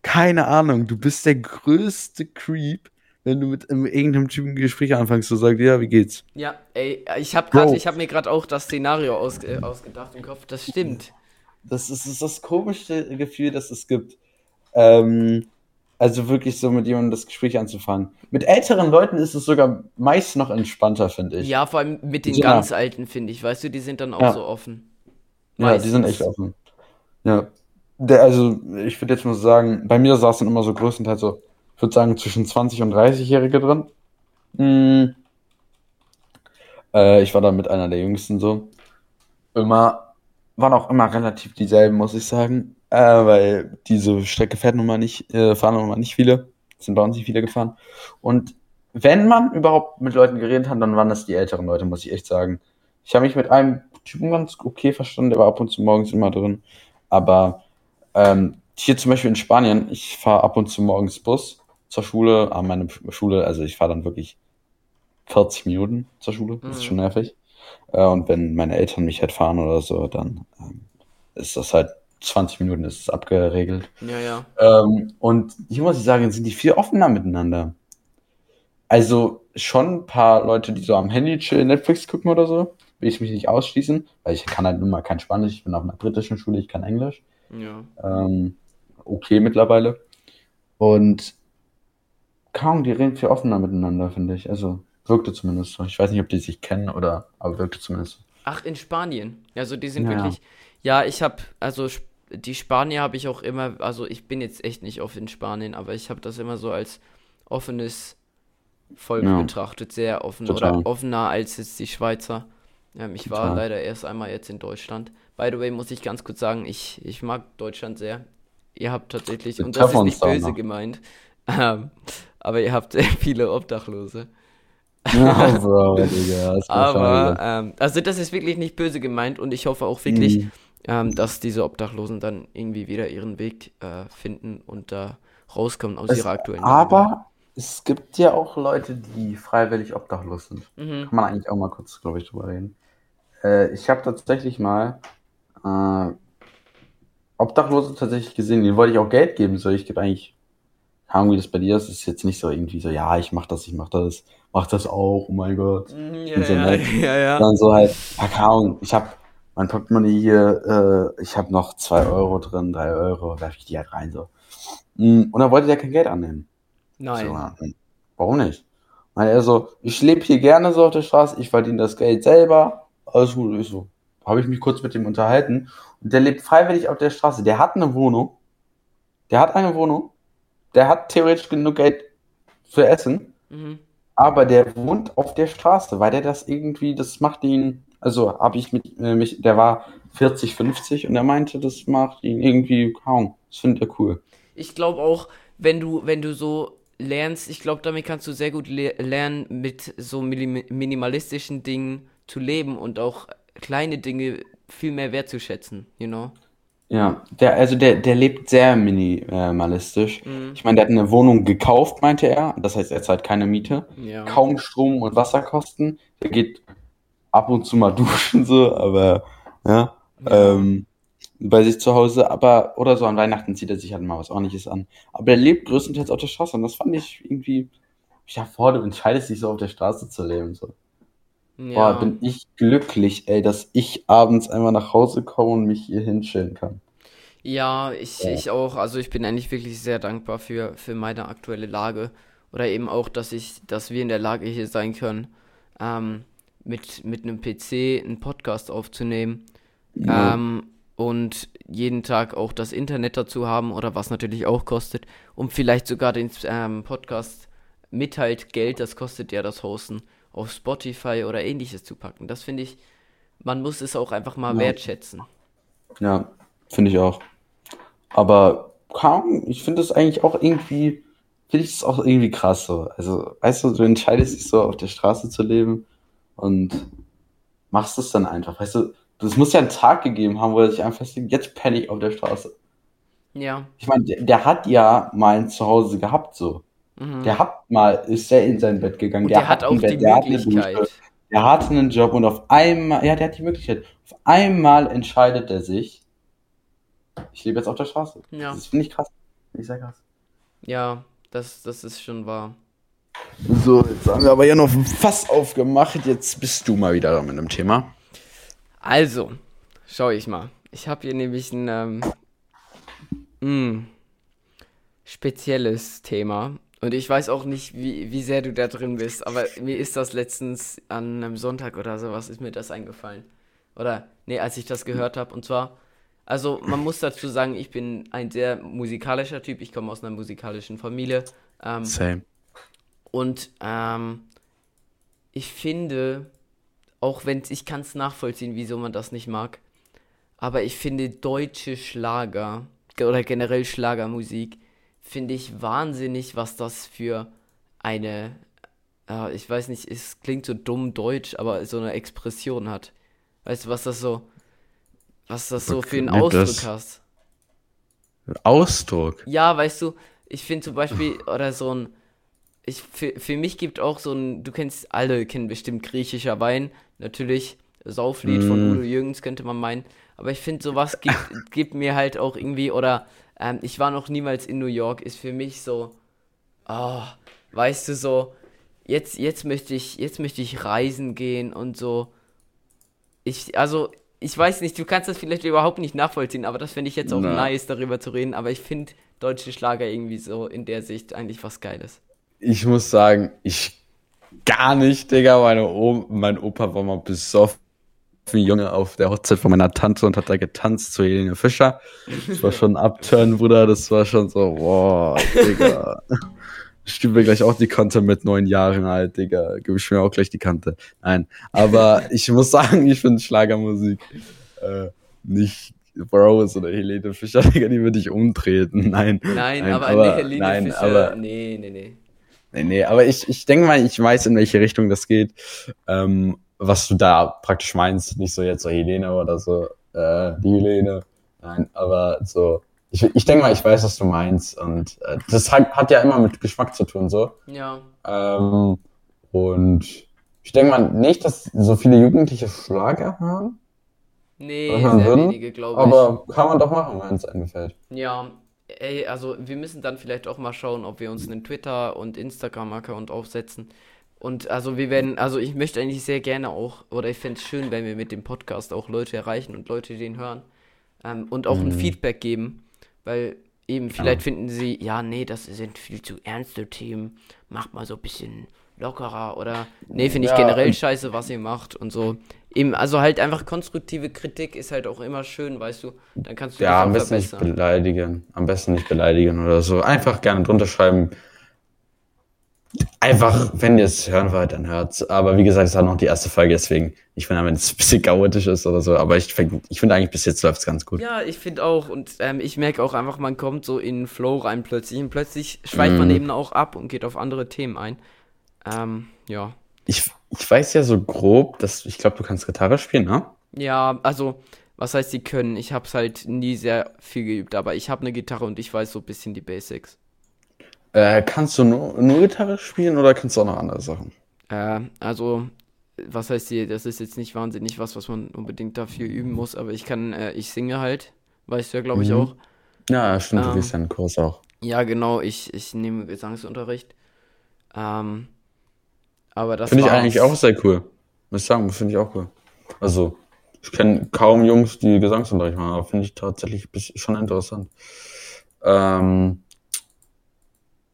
keine Ahnung, du bist der größte Creep, wenn du mit irgendeinem Typen ein Gespräch anfängst, so sagt, ja, wie geht's?
Ja, ey, ich habe hab mir gerade auch das Szenario aus, äh, ausgedacht im Kopf. Das stimmt.
Das ist, das ist das komischste Gefühl, das es gibt. Ähm, also wirklich so mit jemandem das Gespräch anzufangen. Mit älteren Leuten ist es sogar meist noch entspannter, finde ich.
Ja, vor allem mit den ja. ganz Alten, finde ich. Weißt du, die sind dann auch ja. so offen.
Meistens. Ja, die sind echt offen. Ja. Der, also, ich würde jetzt mal sagen, bei mir saßen immer so größtenteils so, ich würde sagen, zwischen 20 und 30-Jährige drin. Hm. Äh, ich war da mit einer der Jüngsten so. Immer, waren auch immer relativ dieselben, muss ich sagen. Äh, weil diese Strecke fährt nun mal nicht, äh, fahren nun mal nicht viele. Sind bei uns nicht viele gefahren. Und wenn man überhaupt mit Leuten geredet hat, dann waren das die älteren Leute, muss ich echt sagen. Ich habe mich mit einem Typen ganz okay verstanden, der war ab und zu morgens immer drin. Aber ähm, hier zum Beispiel in Spanien, ich fahre ab und zu morgens Bus zur Schule, an meine Schule, also ich fahre dann wirklich 40 Minuten zur Schule, das ist mhm. schon nervig. Äh, und wenn meine Eltern mich halt fahren oder so, dann ähm, ist das halt 20 Minuten ist es abgeregelt.
Ja, ja.
Ähm, und hier muss ich sagen, sind die viel offener miteinander. Also schon ein paar Leute, die so am Handy chillen, Netflix gucken oder so, will ich mich nicht ausschließen, weil ich kann halt nun mal kein Spanisch, ich bin auf einer britischen Schule, ich kann Englisch.
Ja.
Ähm, okay mittlerweile. Und kaum, die reden viel offener miteinander, finde ich. Also wirkte zumindest so. Ich weiß nicht, ob die sich kennen oder, aber wirkte zumindest so.
Ach, in Spanien. Also die sind ja, wirklich. Ja, ich habe, also die Spanier habe ich auch immer, also ich bin jetzt echt nicht oft in Spanien, aber ich habe das immer so als offenes Volk ja. betrachtet, sehr offen Total. oder offener als jetzt die Schweizer. Ähm, ich Total. war leider erst einmal jetzt in Deutschland. By the way, muss ich ganz kurz sagen, ich, ich mag Deutschland sehr. Ihr habt tatsächlich, und das ist nicht böse gemeint, [laughs] ähm, aber ihr habt sehr viele Obdachlose. Ja, [laughs] Bro, Digga, aber, ähm, also das ist wirklich nicht böse gemeint und ich hoffe auch wirklich, mhm. ähm, dass diese Obdachlosen dann irgendwie wieder ihren Weg äh, finden und da rauskommen aus es, ihrer aktuellen
Aber Lage. es gibt ja auch Leute, die freiwillig obdachlos sind. Mhm. Kann man eigentlich auch mal kurz, glaube ich, drüber reden. Äh, ich habe tatsächlich mal äh, Obdachlose tatsächlich gesehen, denen wollte ich auch Geld geben, so ich gebe eigentlich, Ahnung, wie das bei dir ist, ist jetzt nicht so irgendwie so, ja, ich mach das, ich mach das, mach das auch, oh mein Gott.
Mhm, ja, so, ja, halt, [laughs] ja, ja.
Dann so halt, Ahnung, ich habe mein Portemonnaie hier, äh, ich habe noch zwei Euro drin, drei Euro, werfe ich die halt rein, so. Mm, und dann wollte der kein Geld annehmen.
Nein.
So, warum nicht? Weil er so, ich lebe hier gerne so auf der Straße, ich verdiene das Geld selber, alles gut, ich so, habe ich mich kurz mit ihm unterhalten. Und der lebt freiwillig auf der Straße. Der hat eine Wohnung. Der hat eine Wohnung. Der hat theoretisch genug Geld für Essen. Mhm. Aber der wohnt auf der Straße, weil der das irgendwie, das macht ihn, also habe ich mit äh, mich, der war 40, 50 und er meinte, das macht ihn irgendwie kaum. Das findet er cool.
Ich glaube auch, wenn du, wenn du so lernst, ich glaube, damit kannst du sehr gut le lernen, mit so minimalistischen Dingen zu leben und auch kleine Dinge viel mehr wertzuschätzen, you know?
Ja, der, also der, der lebt sehr minimalistisch. Mhm. Ich meine, der hat eine Wohnung gekauft, meinte er. Das heißt, er zahlt keine Miete. Ja. Kaum Strom und Wasserkosten. Der geht ab und zu mal [laughs] duschen, so, aber ja. ja. Ähm, bei sich zu Hause, aber, oder so an Weihnachten zieht er sich halt mal was ordentliches an. Aber er lebt größtenteils auf der Straße und das fand ich irgendwie, ja, vor, du entscheidest dich so auf der Straße zu leben, so. Ja. Boah, bin ich glücklich, ey, dass ich abends einmal nach Hause komme und mich hier hinstellen kann.
Ja, ich, ja. ich auch. Also ich bin eigentlich wirklich sehr dankbar für, für meine aktuelle Lage. Oder eben auch, dass ich, dass wir in der Lage hier sein können, ähm, mit, mit einem PC einen Podcast aufzunehmen. Ja. Ähm, und jeden Tag auch das Internet dazu haben oder was natürlich auch kostet. Und vielleicht sogar den ähm, Podcast mit halt Geld, das kostet ja das Hosten auf Spotify oder ähnliches zu packen. Das finde ich, man muss es auch einfach mal ja. wertschätzen.
Ja, finde ich auch. Aber kaum, ich finde es eigentlich auch irgendwie, finde ich es auch irgendwie krass so. Also, weißt du, du entscheidest dich so auf der Straße zu leben und machst es dann einfach. Weißt du, das muss ja einen Tag gegeben haben, wo er sich einfach sagt, jetzt penne ich auf der Straße.
Ja.
Ich meine, der, der, hat ja mal ein Zuhause gehabt so. Mhm. Der hat mal, ist er in sein Bett gegangen.
Der, der, hat, auch Bett, die Möglichkeit. Dusche,
der hatte einen Job und auf einmal, ja, der hat die Möglichkeit. Auf einmal entscheidet er sich, ich lebe jetzt auf der Straße. Ja. Das finde ich krass. Finde ich sehr krass.
Ja, das, das ist schon wahr.
So, jetzt haben wir aber ja noch ein Fass aufgemacht. Jetzt bist du mal wieder da mit einem Thema.
Also, schau ich mal. Ich habe hier nämlich ein ähm, mh, spezielles Thema. Und ich weiß auch nicht, wie, wie sehr du da drin bist, aber mir ist das letztens an einem Sonntag oder sowas, ist mir das eingefallen. Oder, nee, als ich das gehört habe. Und zwar, also man muss dazu sagen, ich bin ein sehr musikalischer Typ. Ich komme aus einer musikalischen Familie. Ähm,
Same.
und ähm, ich finde, auch wenn ich kann es nachvollziehen, wieso man das nicht mag, aber ich finde deutsche Schlager ge- oder generell Schlagermusik finde ich wahnsinnig, was das für eine, äh, ich weiß nicht, es klingt so dumm deutsch, aber so eine Expression hat. Weißt du, was das so, was das so für einen Ausdruck hast?
Ausdruck.
Ja, weißt du, ich finde zum Beispiel, oder so ein, ich, für, für mich gibt auch so ein, du kennst, alle kennen bestimmt griechischer Wein, natürlich, Sauflied von
Mm.
Udo Jürgens könnte man meinen, aber ich finde sowas gibt, [laughs] gibt mir halt auch irgendwie, oder ähm, ich war noch niemals in New York, ist für mich so, ah, weißt du, so, jetzt, jetzt möchte ich, jetzt möchte ich reisen gehen und so, ich, also, ich weiß nicht, du kannst das vielleicht überhaupt nicht nachvollziehen, aber das finde ich jetzt auch
Na.
nice, darüber zu reden. Aber ich finde deutsche Schlager irgendwie so in der Sicht eigentlich was Geiles.
Ich muss sagen, ich gar nicht, Digga. Meine o mein Opa war mal besoffen. Wie Junge auf der Hochzeit von meiner Tante und hat da getanzt zu Helene Fischer. Das war schon ein Upturn, Bruder. Das war schon so, wow, Digga. Ich gebe mir gleich auch die Kante mit neun Jahren alt, Digga. Gebe ich mir auch gleich die Kante. Nein, aber ich muss sagen, ich finde Schlagermusik äh, nicht Bros oder Helene Fischer, Digga, die würde ich umtreten. Nein,
Nein,
Nein,
aber,
aber-
nee, Helene
nein,
Fischer,
aber-
nee, nee, nee.
Nee, nee, aber ich, ich denke mal, ich weiß, in welche Richtung das geht. Ähm, was du da praktisch meinst, nicht so jetzt so Helene oder so, äh, die Helene. Nein, aber so, ich, ich denke mal, ich weiß, was du meinst. Und äh, das hat, hat ja immer mit Geschmack zu tun, so.
Ja,
Ähm, und ich denke mal nicht, dass so viele Jugendliche Schlager hören,
nee,
hören
sehr
würden,
wenige, glaube ich.
aber kann man doch machen, wenn es einem gefällt.
Ja, ey, also wir müssen dann vielleicht auch mal schauen, ob wir uns einen Twitter- und Instagram-Account aufsetzen. Und also wir werden, also ich möchte eigentlich sehr gerne auch, oder ich fände es schön, wenn wir mit dem Podcast auch Leute erreichen und Leute den hören. Ähm, und auch ein
Mhm.
Feedback geben. Weil eben, vielleicht finden sie, ja, nee, das sind viel zu ernste Themen, macht mal so ein bisschen lockerer oder nee, finde ich
Ja,
generell scheiße, was ihr macht und so. Eben, also halt einfach konstruktive Kritik ist halt auch immer schön, weißt du, dann kannst du
Ja, am besten nicht
verbessern.
beleidigen. Am besten nicht beleidigen oder so. Einfach gerne drunter schreiben. Einfach, wenn ihr es hören wollt, dann hört's. Aber wie gesagt, es war noch die erste Folge, deswegen, ich finde, wenn es ein bisschen chaotisch ist oder so, aber ich, find- ich finde eigentlich bis jetzt läuft's ganz gut.
Ja, ich finde auch und ähm, ich merke auch einfach, man kommt so in Flow rein plötzlich und plötzlich schweift man
Mhm.
eben auch ab und geht auf andere Themen ein. Ähm, ja.
Ich, ich weiß ja so grob, dass, ich glaube, du kannst Gitarre spielen, ne?
Ja, also, was heißt, sie können? Ich habe es halt nie sehr viel geübt, aber ich habe eine Gitarre und ich weiß so ein bisschen die Basics.
Äh, kannst du nur, nur Gitarre spielen oder kannst du auch noch andere Sachen?
Äh, also, was heißt hier, das ist jetzt nicht wahnsinnig was, was man unbedingt dafür üben muss, aber ich kann, äh, ich singe halt, weißt du ja, glaube ich,
Mhm.
auch.
Ja, stimmt, du
Ähm.
gehst ja einen Kurs auch.
Ja, genau, ich, ich nehme Gesangsunterricht. Ähm, aber das
Finde ich eigentlich auch sehr cool. Muss ich sagen, finde ich auch cool. Also, ich kenne kaum Jungs, die Gesangsunterricht machen, aber finde ich tatsächlich schon interessant. Ähm,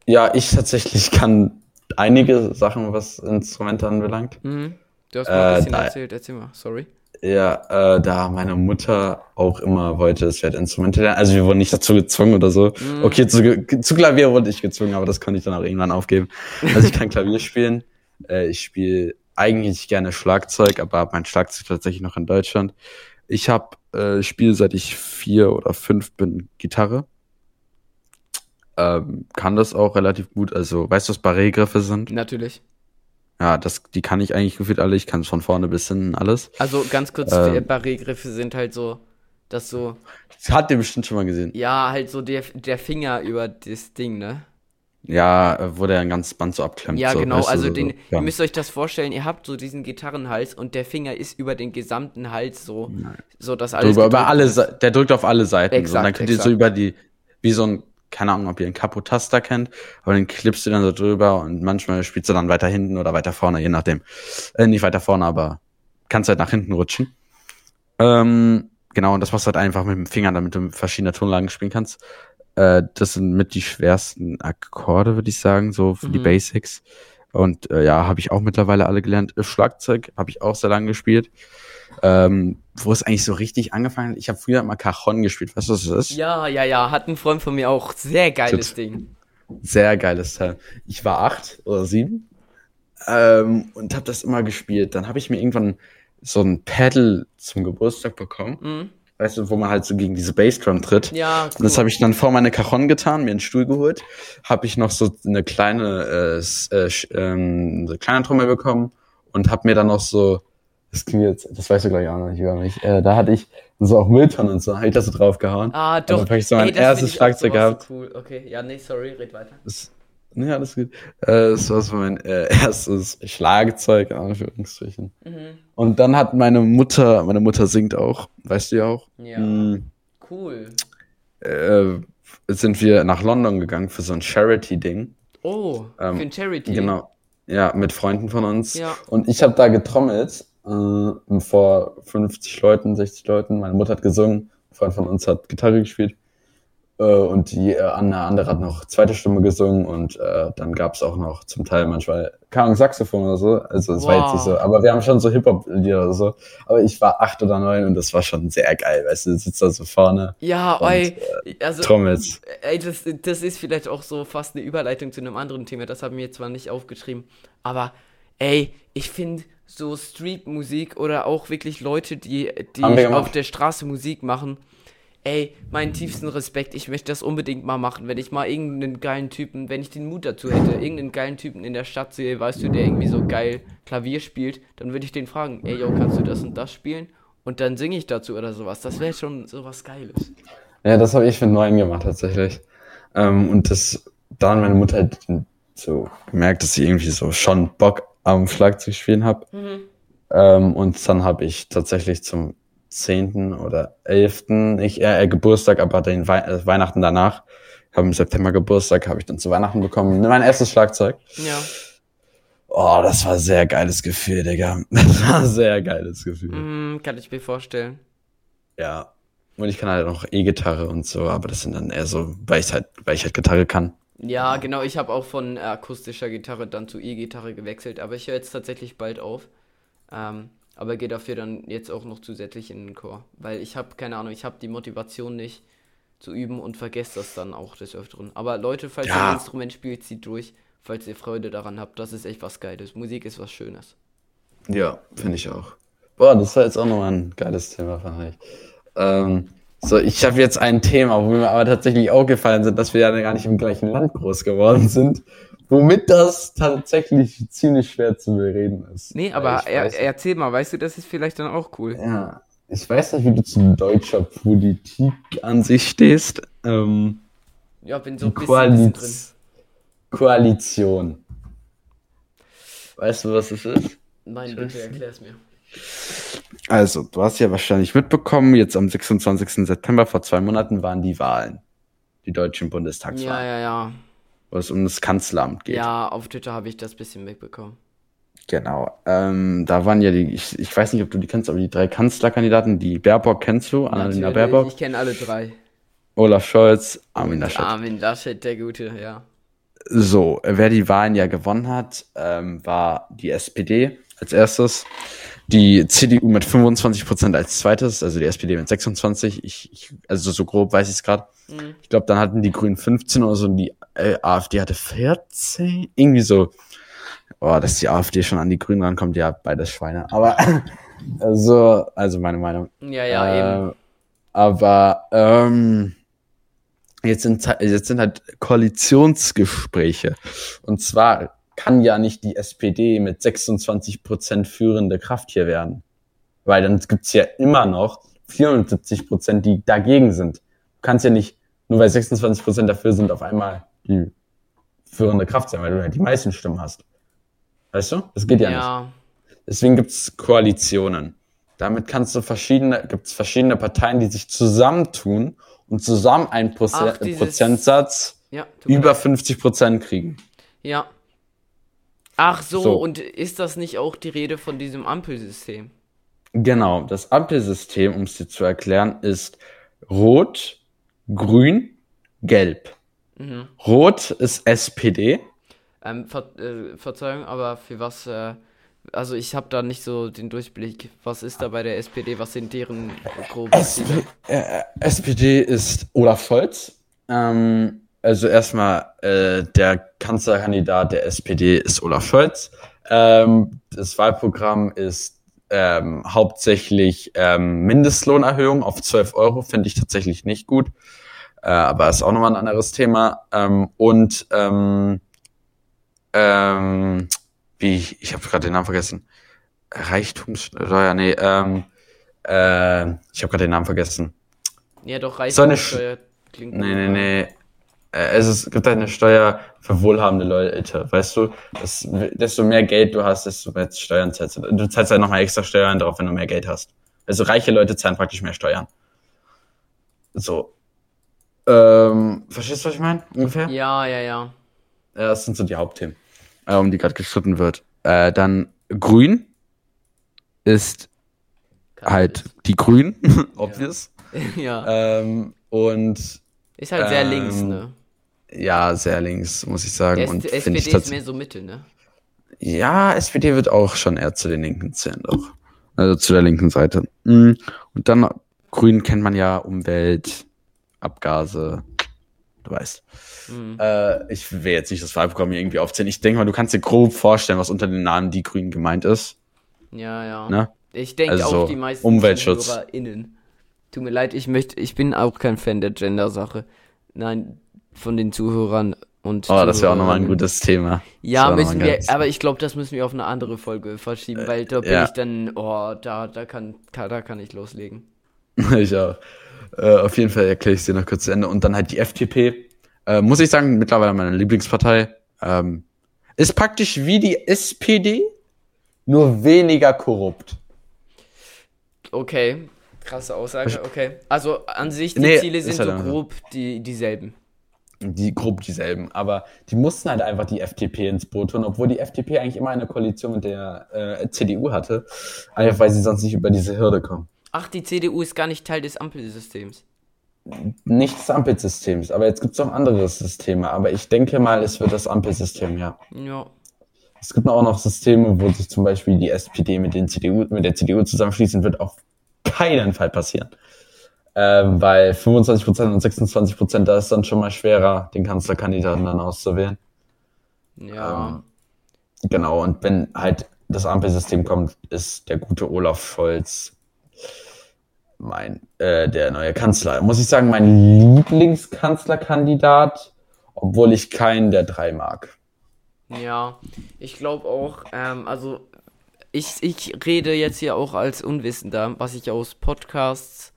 ja, ich tatsächlich kann einige Sachen, was Instrumente anbelangt.
Mhm. Du hast mal ein
Äh,
bisschen
da-
erzählt, erzähl mal, sorry.
Ja, äh, da meine Mutter auch immer wollte, es wird Instrumente lernen. Also wir wurden nicht dazu gezwungen oder so.
Mhm.
Okay, zu, zu Klavier wurde ich gezwungen, aber das konnte ich dann auch irgendwann aufgeben. Also ich kann Klavier spielen. Äh, ich spiele eigentlich gerne Schlagzeug, aber habe mein Schlagzeug tatsächlich noch in Deutschland. Ich habe äh, spiele seit ich vier oder fünf bin Gitarre. Ähm, kann das auch relativ gut. Also weißt du, was Barré-Griffe sind?
Natürlich.
Ja, das, die kann ich eigentlich gefühlt alle. Ich kann von vorne bis hinten alles.
Also ganz kurz,
Ähm.
äh, Barré-Griffe sind halt so, dass so,
Das hat ihr bestimmt schon mal gesehen.
ja, halt so der, der Finger über das Ding, ne?
Ja, äh, wo der ein ganzes Band so abklemmt.
Ja,
so,
genau,
weißt du,
also
so,
den,
so.
ihr
Ja.
müsst euch das vorstellen, ihr habt so diesen Gitarrenhals und der Finger ist über den gesamten Hals so, so dass alles
Drüber, über alle, der drückt auf alle Seiten. so, und dann
Exakt,
könnt ihr so
exakt.
über die, wie so ein keine Ahnung, ob ihr einen Capotaster kennt, aber den klippst du dann so drüber und manchmal spielst du dann weiter hinten oder weiter vorne, je nachdem. Äh, nicht weiter vorne, aber kannst halt nach hinten rutschen. Ähm, genau, und das machst du halt einfach mit dem Finger, damit du verschiedene Tonlagen spielen kannst. Äh, das sind mit die schwersten Akkorde, würde ich sagen, so für mhm. die Basics. Und äh, ja, habe ich auch mittlerweile alle gelernt. Äh, Schlagzeug habe ich auch sehr lange gespielt. Ähm, wo es eigentlich so richtig angefangen hat. Ich habe früher mal Cajon gespielt. Weißt du, was das ist?
Ja, ja, ja. Hat ein Freund von mir auch. Sehr geiles Tut. Ding.
Sehr geiles Teil. Ich war acht oder sieben ähm, und habe das immer gespielt. Dann habe ich mir irgendwann so ein Pedal zum Geburtstag bekommen. Mhm. Weißt du, wo man halt so gegen diese Bassdrum tritt.
Ja, cool.
Und das habe ich dann vor meine Cajon getan, mir einen Stuhl geholt, habe ich noch so eine kleine, äh, äh, ähm, so kleine Trommel bekommen und habe mir dann noch so das klingt jetzt, das weißt du gleich auch noch nicht über mich. Äh, da hatte ich so auch Mülltonnen und so, habe ich das so drauf gehauen.
Ah, doch. Und
dann habe ich so mein Ey, erstes Schlagzeug gehabt.
So cool. Okay, ja, nee, sorry, red weiter.
Das, nee, alles gut. Äh, das war so mein äh, [laughs] erstes Schlagzeug, in Anführungsstrichen. Mhm. Und dann hat meine Mutter, meine Mutter singt auch, weißt du ja auch.
Ja. Mhm. Cool.
Äh, sind wir nach London gegangen für so ein Charity-Ding.
Oh, ähm, für ein Charity.
Genau. Ja, mit Freunden von uns.
Ja.
Und ich habe da getrommelt äh, vor 50 Leuten, 60 Leuten. Meine Mutter hat gesungen, ein Freund von uns hat Gitarre gespielt. Äh, und die äh, eine andere hat noch zweite Stimme gesungen und äh, dann gab es auch noch zum Teil manchmal keine Saxophon oder so. Also es wow. war jetzt nicht so. Aber wir haben schon so Hip-Hop-Lieder oder so. Aber ich war acht oder neun und das war schon sehr geil, weißt du, du sitzt da so vorne.
Ja, und, ey,
äh, also, Trommels.
Ey, das, das ist vielleicht auch so fast eine Überleitung zu einem anderen Thema. Das haben wir jetzt zwar nicht aufgeschrieben, aber ey, ich finde so Street-Musik oder auch wirklich Leute, die, die auf der Straße Musik machen. Ey, meinen tiefsten Respekt, ich möchte das unbedingt mal machen, wenn ich mal irgendeinen geilen Typen, wenn ich den Mut dazu hätte, irgendeinen geilen Typen in der Stadt sehe, weißt du, der irgendwie so geil Klavier spielt, dann würde ich den fragen, ey, yo, kannst du das und das spielen? Und dann singe ich dazu oder sowas. Das wäre schon sowas Geiles.
Ja, das habe ich für neun gemacht tatsächlich. Ähm, und das, da hat meine Mutter halt so gemerkt, dass sie irgendwie so schon Bock am Schlagzeug spielen habe. Mhm. Ähm, und dann habe ich tatsächlich zum 10. oder 11. Ich, äh, Geburtstag, aber den Wei äh, Weihnachten danach, habe im September Geburtstag, habe ich dann zu Weihnachten bekommen. Mein erstes Schlagzeug.
Ja.
Oh, das war sehr geiles Gefühl, Digga. [laughs] Das war sehr geiles Gefühl.
Mm, kann ich mir vorstellen.
Ja. Und ich kann halt noch E-Gitarre und so, aber das sind dann eher so, weil ich halt, weil ich halt Gitarre kann.
Ja, genau. Ich habe auch von akustischer Gitarre dann zu E-Gitarre gewechselt, aber ich höre jetzt tatsächlich bald auf. Ähm, aber gehe dafür dann jetzt auch noch zusätzlich in den Chor, weil ich habe keine Ahnung, ich habe die Motivation nicht zu üben und vergesst das dann auch des Öfteren. Aber Leute, falls ja. ihr ein Instrument spielt, zieht durch, falls ihr Freude daran habt. Das ist echt was Geiles. Musik ist was Schönes.
Ja, finde ich auch. Boah, das war jetzt auch nochmal ein geiles Thema, fand ich. Ähm, so, ich habe jetzt ein Thema, wo mir aber tatsächlich aufgefallen sind, dass wir ja gar nicht im gleichen Land groß geworden sind. Womit das tatsächlich ziemlich schwer zu bereden ist.
Nee, aber er, erzähl mal, weißt du, das ist vielleicht dann auch cool.
Ja, ich weiß nicht, wie du zu deutscher Politik an sich stehst. Ähm,
ja, bin so ein bisschen, Koaliz
drin. Koalition. Weißt du, was es ist?
Nein, bitte erklär's mir.
Also, du hast ja wahrscheinlich mitbekommen, jetzt am 26. September vor zwei Monaten waren die Wahlen. Die deutschen Bundestagswahlen.
Ja, ja, ja.
Wo es um das Kanzleramt geht.
Ja, auf Twitter habe ich das bisschen mitbekommen.
Genau. Ähm, da waren ja die, ich, ich weiß nicht, ob du die kennst, aber die drei Kanzlerkandidaten, die Baerbock kennst du, Annalena Baerbock.
Ich kenne alle drei.
Olaf Scholz, Armin Laschet.
Armin Laschet, der Gute, ja.
So, wer die Wahlen ja gewonnen hat, ähm, war die SPD als erstes die CDU mit 25 Prozent als zweites, also die SPD mit 26. Ich, ich also so grob weiß ich es gerade. Mhm. Ich glaube, dann hatten die Grünen 15 oder so und die äh, AfD hatte 14. Irgendwie so. Oh, dass die AfD schon an die Grünen rankommt, ja, beides Schweine. Aber [laughs] also, also meine Meinung.
Ja, ja, äh, eben.
Aber ähm, jetzt sind jetzt sind halt Koalitionsgespräche. Und zwar kann ja nicht die SPD mit 26 Prozent führende Kraft hier werden. Weil dann gibt's ja immer noch 74 Prozent, die dagegen sind. Du kannst ja nicht, nur weil 26 Prozent dafür sind, auf einmal die führende Kraft sein, weil du ja die meisten Stimmen hast. Weißt du? Das geht ja, ja. nicht. Deswegen gibt's Koalitionen. Damit kannst du verschiedene, gibt's verschiedene Parteien, die sich zusammentun und zusammen einen Proze
Ach, dieses-
Prozentsatz
Ja,
über
leid.
50 Prozent kriegen.
Ja. Ach so,
So.
und ist das nicht auch die Rede von diesem Ampelsystem?
Genau, das Ampelsystem, um es dir zu erklären, ist rot, grün, gelb.
Mhm.
Rot ist SPD.
Ähm, Ver äh, Verzeihung, aber für was, äh, also ich habe da nicht so den Durchblick. Was ist da bei der SPD? Was sind deren groben?
SP, äh, SPD ist Olaf Scholz. Ähm, also erstmal äh, der Kanzlerkandidat der SPD ist Olaf Scholz. Ähm, das Wahlprogramm ist ähm, hauptsächlich ähm, Mindestlohnerhöhung auf 12 Euro, finde ich tatsächlich nicht gut. Äh, aber ist auch nochmal ein anderes Thema. Ähm, und ähm, ähm, wie, ich habe gerade den Namen vergessen. Reichtumssteuer, nee, ähm, äh, ich habe gerade den Namen vergessen.
Ja, doch,
So eine
Reichssteuer klingt
Nee, nee, nee. Äh, Es ist, gibt eine Steuer für wohlhabende Leute, weißt du? Das, desto mehr Geld du hast, desto mehr Steuern zahlst du. Du zahlst halt nochmal extra Steuern drauf, wenn du mehr Geld hast. Also reiche Leute zahlen praktisch mehr Steuern. So. Ähm, verstehst du, was ich meine? Ungefähr?
Ja, ja, ja.
Ja, das sind so die Hauptthemen, äh, um die gerade gestritten wird. Äh, dann Grün ist
Kann
halt die Grünen, [laughs] obvious. [laughs]
ja.
Ähm, und
Ist halt sehr
ähm,
links, ne?
Ja, sehr links, muss ich sagen.
Der
und
SPD
ich
ist mehr so Mitte, ne?
Ja, SPD wird auch schon eher zu den Linken zählen, doch. Also zu der linken Seite. Mm, Und dann Grün kennt man ja Umwelt, Abgase, du weißt.
Mhm.
Äh, ich will jetzt nicht das Wahlprogramm hier irgendwie aufzählen. Ich denke mal, du kannst dir grob vorstellen, was unter den Namen die Grünen gemeint ist.
Ja, ja.
Ne?
Ich denke
Also
auch die meisten
Umweltschutz.
ZuhörerInnen. Tut mir leid, ich möchte, ich bin auch kein Fan der Gender-Sache. Nein, von den Zuhörern und
Oh, das wäre auch nochmal ein gutes Thema.
Ja, müssen wir, aber ich glaube, das müssen wir auf eine andere Folge verschieben, weil da bin
ja.
ich dann, oh, da, da kann, da, kann ich loslegen. [laughs]
ich auch. Äh, auf jeden Fall erkläre ich es dir noch kurz zu Ende. Und dann halt die FDP. Äh, muss ich sagen, mittlerweile meine Lieblingspartei. Ähm, ist praktisch wie die SPD, nur weniger korrupt.
Okay, krasse Aussage, okay. Also an sich, die
Nee,
Ziele sind
halt
so. grob die, dieselben.
Die grob dieselben. Aber die mussten halt einfach die FDP ins Boot holen, obwohl die FDP eigentlich immer eine Koalition mit der äh, CDU hatte. Einfach weil sie sonst nicht über diese Hürde kommen.
Ach, die CDU ist gar nicht Teil des Ampelsystems.
Nicht des Ampelsystems, aber jetzt gibt es noch andere Systeme. Aber ich denke mal, es wird das Ampelsystem, ja.
Ja.
Es gibt auch noch Systeme, wo sich zum Beispiel die SPD mit, den CDU, mit der CDU zusammenschließen, wird auf keinen Fall passieren. Ähm, weil 25% und 26%, da ist dann schon mal schwerer, den Kanzlerkandidaten dann auszuwählen.
Ja.
Genau, und wenn halt das Ampelsystem kommt, ist der gute Olaf Scholz mein, äh, der neue Kanzler. Muss ich sagen, mein Lieblingskanzlerkandidat, obwohl ich keinen der drei mag.
Ja, ich glaube auch, ähm, also ich, ich rede jetzt hier auch als Unwissender, was ich aus Podcasts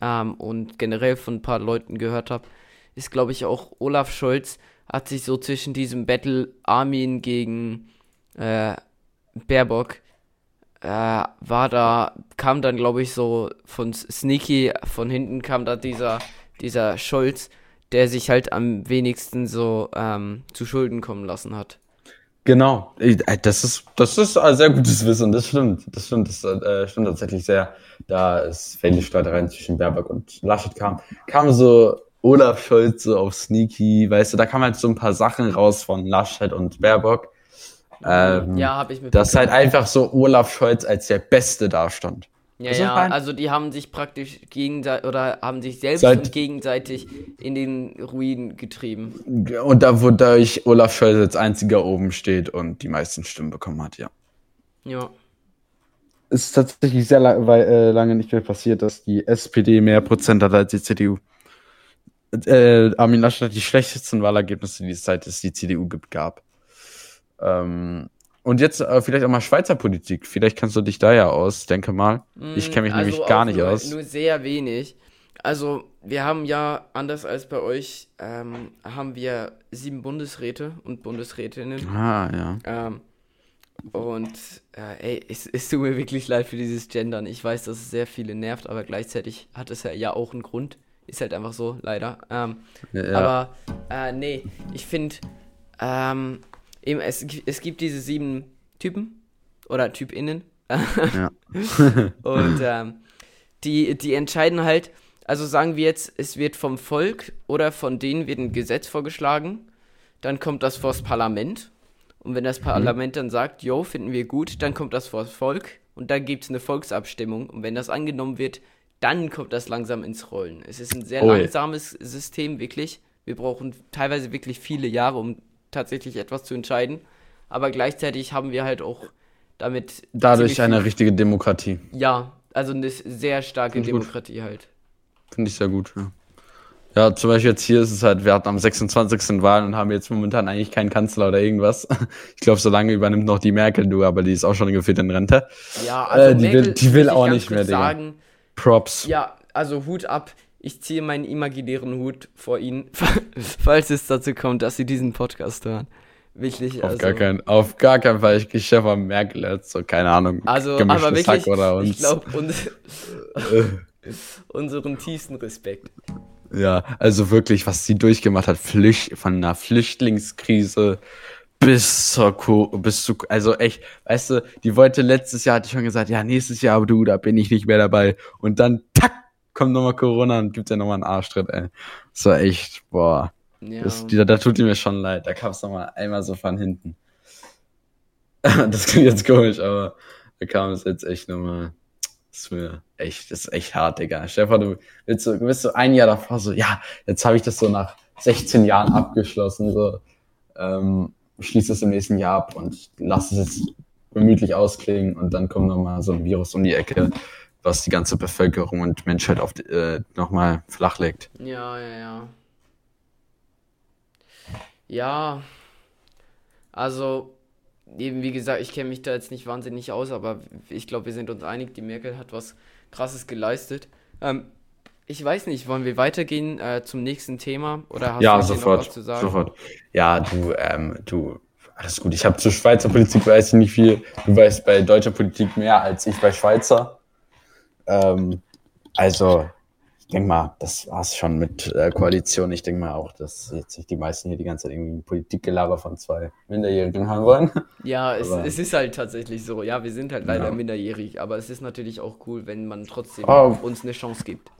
ähm, und generell von ein paar Leuten gehört habe, ist glaube ich auch Olaf Scholz hat sich so zwischen diesem Battle Armin gegen äh, Baerbock äh, war da, kam dann glaube ich so von Sneaky, von hinten kam da dieser, dieser Scholz, der sich halt am wenigsten so ähm, zu Schulden kommen lassen hat.
Genau, äh, das ist, das ist ein sehr gutes Wissen, das stimmt. Das stimmt, das äh, stimmt tatsächlich sehr. Da es viele Streitereien zwischen Baerbock und Laschet kam, kam so Olaf Scholz so auf Sneaky, weißt du, da kamen halt so ein paar Sachen raus von Laschet und Baerbock. Ähm,
Ja, habe ich mit.
Dass halt einfach so Olaf Scholz als der Beste dastand.
Ja,
Also
ja, also die haben sich praktisch gegenseitig oder haben sich selbst
Seit-
und gegenseitig in den Ruin getrieben.
Und da, wodurch Olaf Scholz als einziger oben steht und die meisten Stimmen bekommen hat, ja.
Ja.
Es ist tatsächlich sehr la wei- äh, lange nicht mehr passiert, dass die SPD mehr Prozent hat als die CDU. Äh, Armin Laschet hat die schlechtesten Wahlergebnisse, die es seit es die CDU gibt, gab. Ähm, und jetzt äh, vielleicht auch mal Schweizer Politik. Vielleicht kannst du dich da ja aus, denke mal. Ich kenne mich
Also
nämlich gar nicht
nur,
aus.
Nur sehr wenig. Also, wir haben ja, anders als bei euch, ähm, haben wir sieben Bundesräte und Bundesrätinnen.
Ah, ja.
Ähm, und, äh, ey, es, es tut mir wirklich leid für dieses Gendern. Ich weiß, dass es sehr viele nervt, aber gleichzeitig hat es ja, ja auch einen Grund. Ist halt einfach so, leider. Ähm,
Ja.
Aber, äh, nee, ich finde, ähm, eben, es, es gibt diese sieben Typen oder TypInnen.
Ja. [laughs]
Und ähm, die, die entscheiden halt, also sagen wir jetzt, es wird vom Volk oder von denen wird ein Gesetz vorgeschlagen, dann kommt das vors Parlament. Und wenn das Parlament dann sagt, jo, finden wir gut, dann kommt das vors Volk und dann gibt es eine Volksabstimmung. Und wenn das angenommen wird, dann kommt das langsam ins Rollen. Es ist ein sehr
Ui.
langsames System, wirklich. Wir brauchen teilweise wirklich viele Jahre, um tatsächlich etwas zu entscheiden. Aber gleichzeitig haben wir halt auch damit
Dadurch eine richtige Demokratie.
ja, also eine sehr starke
Finde ich gut.
Demokratie halt.
Finde ich sehr gut, ja. Ja, zum Beispiel jetzt hier ist es halt, wir hatten am 26. Wahlen und haben jetzt momentan eigentlich keinen Kanzler oder irgendwas. [laughs] Ich glaube, so lange übernimmt noch die Merkel, du, aber die ist auch schon gefühlt in Rente.
Ja, also
Äh, die will- die will auch nicht mehr,
sagen,
Props.
ja, also Hut ab. Ich ziehe meinen imaginären Hut vor Ihnen, [laughs] falls es dazu kommt, dass Sie diesen Podcast hören. Wirklich,
Auf
also.
gar keinen, auf gar keinen Fall. Ich gehe Stefan Merkel jetzt so, keine Ahnung.
Also, aber wirklich,
Hack oder uns.
ich glaube, [laughs] [laughs] unseren tiefsten Respekt.
Ja, also wirklich, was sie durchgemacht hat, Flücht, von einer Flüchtlingskrise bis zur, Co bis zu, also echt, weißt du, die wollte letztes Jahr, hatte ich schon gesagt, ja, nächstes Jahr, aber du, da bin ich nicht mehr dabei. Und dann, tack, kommt nochmal Corona und gibt ja nochmal einen Arschtritt, ey. Das war echt, boah,
Ja.
das, da tut die mir schon leid. Da kam es nochmal einmal so von hinten. [laughs] das klingt jetzt komisch, aber da kam es jetzt echt nochmal. Das ist mir echt, das ist echt hart, Digga. Stefan, du willst so, bist so ein Jahr davor so, ja, jetzt habe ich das so nach 16 Jahren abgeschlossen, so, ähm, schließe es im nächsten Jahr ab und lass es jetzt gemütlich ausklingen und dann kommt nochmal so ein Virus um die Ecke, was die ganze Bevölkerung und Menschheit auf äh, nochmal flachlegt.
Ja, ja, ja. Ja, also, eben wie gesagt, ich kenne mich da jetzt nicht wahnsinnig aus, aber ich glaube, wir sind uns einig, die Merkel hat was Krasses geleistet. Ähm, ich weiß nicht, wollen wir weitergehen äh, zum nächsten Thema? Oder hast
ja,
du
sofort,
was zu sagen?
sofort. Ja, du, ähm, du, alles gut. Ich habe zur Schweizer Politik weiß ich nicht viel. Du weißt bei deutscher Politik mehr als ich bei Schweizer. Ähm, also, ich denke mal, das war's schon mit äh, Koalition. Ich denke mal auch, dass jetzt nicht die meisten hier die ganze Zeit irgendwie ein Politikgelaber von zwei Minderjährigen haben wollen.
Ja, [laughs] es, es ist halt tatsächlich so. Ja, wir sind halt leider
Ja.
minderjährig, aber es ist natürlich auch cool, wenn man trotzdem
Oh.
uns eine Chance gibt.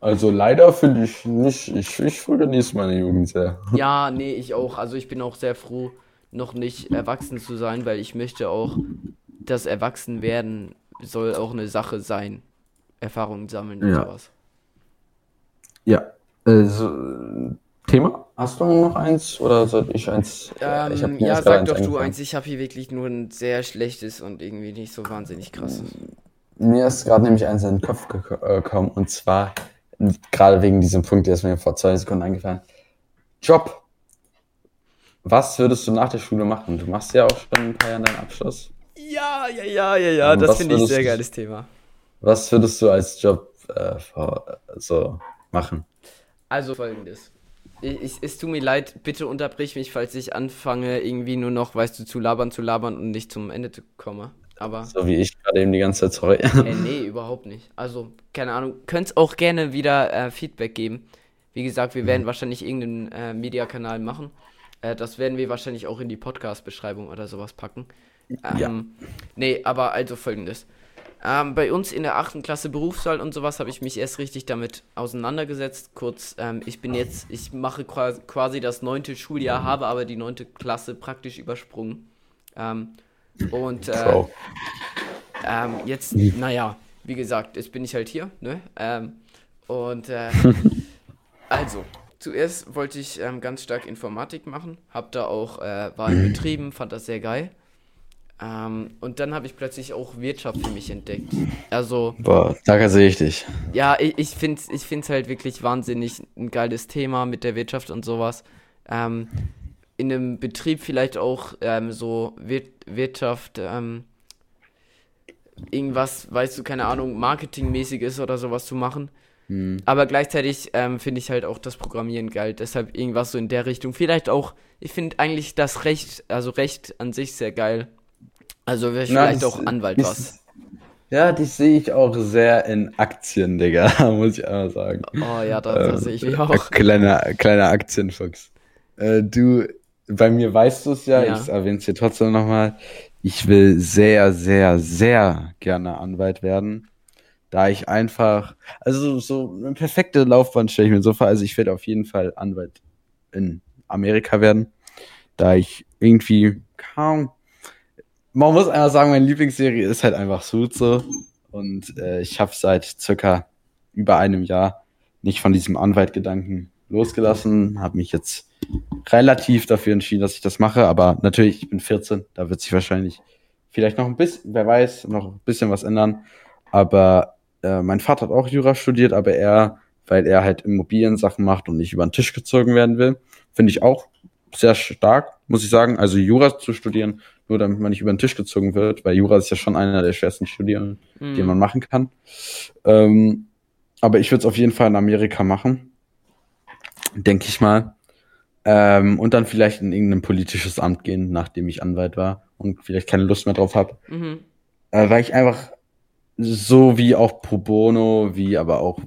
Also leider finde ich nicht, ich, ich genieße meine Jugend sehr. [laughs]
Ja, nee, ich auch. Also ich bin auch sehr froh, noch nicht erwachsen zu sein, weil ich möchte auch, das Erwachsenwerden soll auch eine Sache sein. Erfahrungen sammeln und
Ja.
sowas.
Ja. Also, Thema? Hast du noch eins oder soll ich eins?
Ähm,
ich
ja, sag doch du eins. Ich habe hier wirklich nur ein sehr schlechtes und irgendwie nicht so wahnsinnig krasses.
Mir ist gerade nämlich eins in den Kopf äh, gekommen und zwar gerade wegen diesem Punkt, der ist mir vor zwei Sekunden eingefallen. Job. Was würdest du nach der Schule machen? Du machst ja auch schon ein paar Jahre deinen Abschluss.
Ja, ja, ja, ja, ja, das finde ich
würdest
sehr geiles Thema.
Was würdest du als Job äh, so machen?
Also folgendes. Ich, ich, es tut mir leid, bitte unterbrich mich, falls ich anfange, irgendwie nur noch, weißt du, zu labern, zu labern und nicht zum Ende zu komme. Aber.
So wie ich gerade eben die ganze Zeit, sorry.
Äh, [laughs] nee, überhaupt nicht. Also, keine Ahnung. Könnt auch gerne wieder äh, Feedback geben. Wie gesagt, wir
Mhm.
werden wahrscheinlich irgendeinen äh, Mediakanal machen. Äh, das werden wir wahrscheinlich auch in die Podcast-Beschreibung oder sowas packen. Ähm,
Ja.
Nee, aber also folgendes. Ähm, bei uns in der 8. Klasse Berufswahl und sowas habe ich mich erst richtig damit auseinandergesetzt. Kurz, ähm, ich bin jetzt, ich mache qua- quasi das neunte Schuljahr, habe aber die neunte Klasse praktisch übersprungen. Ähm, und äh, ähm, jetzt, naja, wie gesagt, jetzt bin ich halt hier, ne? Ähm, und äh, [laughs] also, zuerst wollte ich ähm, ganz stark Informatik machen, hab da auch äh, war in Betrieben, fand das sehr geil. Ähm, und dann habe ich plötzlich auch Wirtschaft für mich entdeckt. Also,
Boah, da sehe ich dich.
ja, ich, ich finde es ich find's halt wirklich wahnsinnig ein geiles Thema mit der Wirtschaft und sowas. Ähm, in einem Betrieb vielleicht auch ähm, so Wir Wirtschaft, ähm, irgendwas, weißt du, keine Ahnung, marketingmäßiges oder sowas zu machen. Aber gleichzeitig ähm, finde ich halt auch das Programmieren geil. Deshalb irgendwas so in der Richtung. Vielleicht auch, ich finde eigentlich das Recht, also Recht an sich sehr geil. Also wäre
Na,
vielleicht
das-
auch Anwalt was.
Ja, die sehe ich auch sehr in Aktien, Digga, [laughs] muss ich einmal sagen.
Oh ja, das,
Ähm,
sehe ich mich
äh,
auch.
Kleiner, kleiner Aktienfuchs. Äh, du, bei mir weißt du es ja,
Ja.
ich erwähne es hier trotzdem nochmal. Ich will sehr, sehr, sehr gerne Anwalt werden. Da ich einfach, also so eine perfekte Laufbahn stelle ich mir so vor. Also ich werde auf jeden Fall Anwalt in Amerika werden. Da ich irgendwie kaum. Man muss einfach sagen, meine Lieblingsserie ist halt einfach so. Und äh, ich habe seit circa über einem Jahr nicht von diesem Anwaltgedanken losgelassen, habe mich jetzt relativ dafür entschieden, dass ich das mache, aber natürlich, ich bin 14, da wird sich wahrscheinlich vielleicht noch ein bisschen, wer weiß, noch ein bisschen was ändern, aber äh, mein Vater hat auch Jura studiert, aber er, weil er halt Immobiliensachen macht und nicht über den Tisch gezogen werden will, finde ich auch sehr stark, muss ich sagen, also Jura zu studieren, nur damit man nicht über den Tisch gezogen wird, weil Jura ist ja schon einer der schwersten Studien, die
Hm.
man machen kann. Ähm, aber ich würde es auf jeden Fall in Amerika machen. Denke ich mal. Ähm, und dann vielleicht in irgendein politisches Amt gehen, nachdem ich Anwalt war und vielleicht keine Lust mehr drauf habe.
Mhm.
Äh, weil ich einfach so wie auch Pro Bono, wie aber auch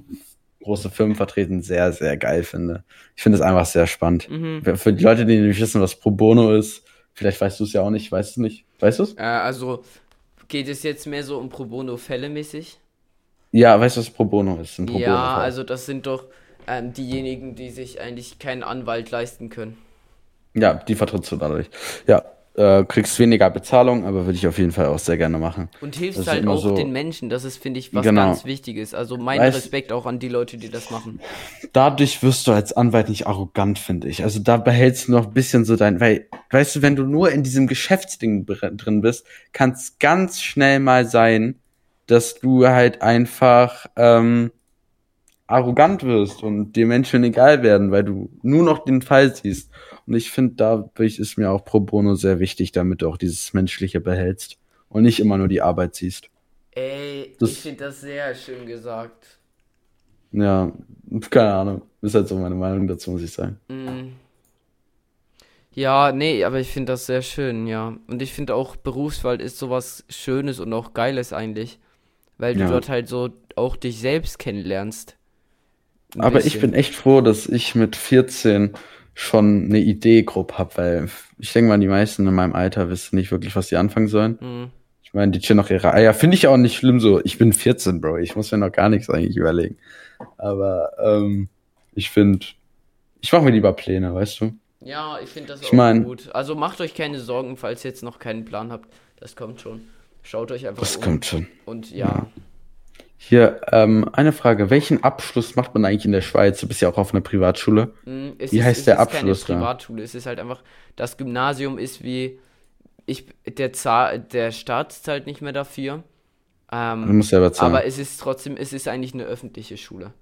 große Firmen vertreten, sehr, sehr geil finde. Ich finde es einfach sehr spannend.
Mhm.
Für- Für die Leute, die nicht wissen, was Pro Bono ist, vielleicht weißt du es ja auch nicht, weißt du es nicht? Weißt du es?
Äh, also geht es jetzt mehr so um Pro Bono-Fälle mäßig?
Ja, weißt du, was Pro Bono ist? Pro
Ja,
Bono-Fall.
also das sind doch ähm, diejenigen, die sich eigentlich keinen Anwalt leisten können.
Ja, die vertrittst du dadurch. Ja, äh, kriegst weniger Bezahlung, aber würde ich auf jeden Fall auch sehr gerne machen.
Und hilfst
Das ist
halt auch
so-
den Menschen, das ist, finde ich, was
Genau.
ganz Wichtiges. Also mein
Weißt-
Respekt auch an die Leute, die das machen.
Dadurch wirst du als Anwalt nicht arrogant, finde ich. Also da behältst du noch ein bisschen so dein, weil, weißt du, wenn du nur in diesem Geschäftsding drin bist, kann es ganz schnell mal sein, dass du halt einfach ähm, arrogant wirst und dir Menschen egal werden, weil du nur noch den Fall siehst. Und ich finde, dadurch ist mir auch Pro Bono sehr wichtig, damit du auch dieses Menschliche behältst und nicht immer nur die Arbeit siehst.
Ey,
Das-
ich finde das sehr schön gesagt.
Ja, keine Ahnung. Ist halt so meine Meinung dazu, muss ich sagen.
Mm. Ja, nee, aber ich finde das sehr schön, ja. Und ich finde auch, Berufswahl ist sowas Schönes und auch Geiles eigentlich. Weil du
Ja.
dort halt so auch dich selbst kennenlernst. Ein
Aber ich
bisschen.
bin echt froh, dass ich mit 14 schon eine Idee grob hab, weil ich denke mal, die meisten in meinem Alter wissen nicht wirklich, was sie anfangen sollen.
Mhm.
Ich meine, die chillen noch ihre Eier. Finde ich auch nicht schlimm so. Ich bin 14, Bro. Ich muss mir noch gar nichts eigentlich überlegen. Aber ähm, ich finde, ich mache mir lieber Pläne, weißt du?
Ja, ich finde das
Ich
auch
mein-
gut. Also macht euch keine Sorgen, falls ihr jetzt noch keinen Plan habt. Das kommt schon. Schaut euch einfach
Das
um.
kommt schon.
Und ja,
Hier, ähm, eine Frage. Welchen Abschluss macht man eigentlich in der Schweiz? Du bist ja auch auf einer Privatschule.
mm, es
Wie
ist,
heißt der
ist
Abschluss da?
keine Privatschule. Es ist halt einfach, das Gymnasium ist wie, ich, der, Zahl, der Staat zahlt nicht mehr dafür.
Du
Ähm,
musst selber zahlen.
aber es ist trotzdem, es ist eigentlich eine öffentliche Schule.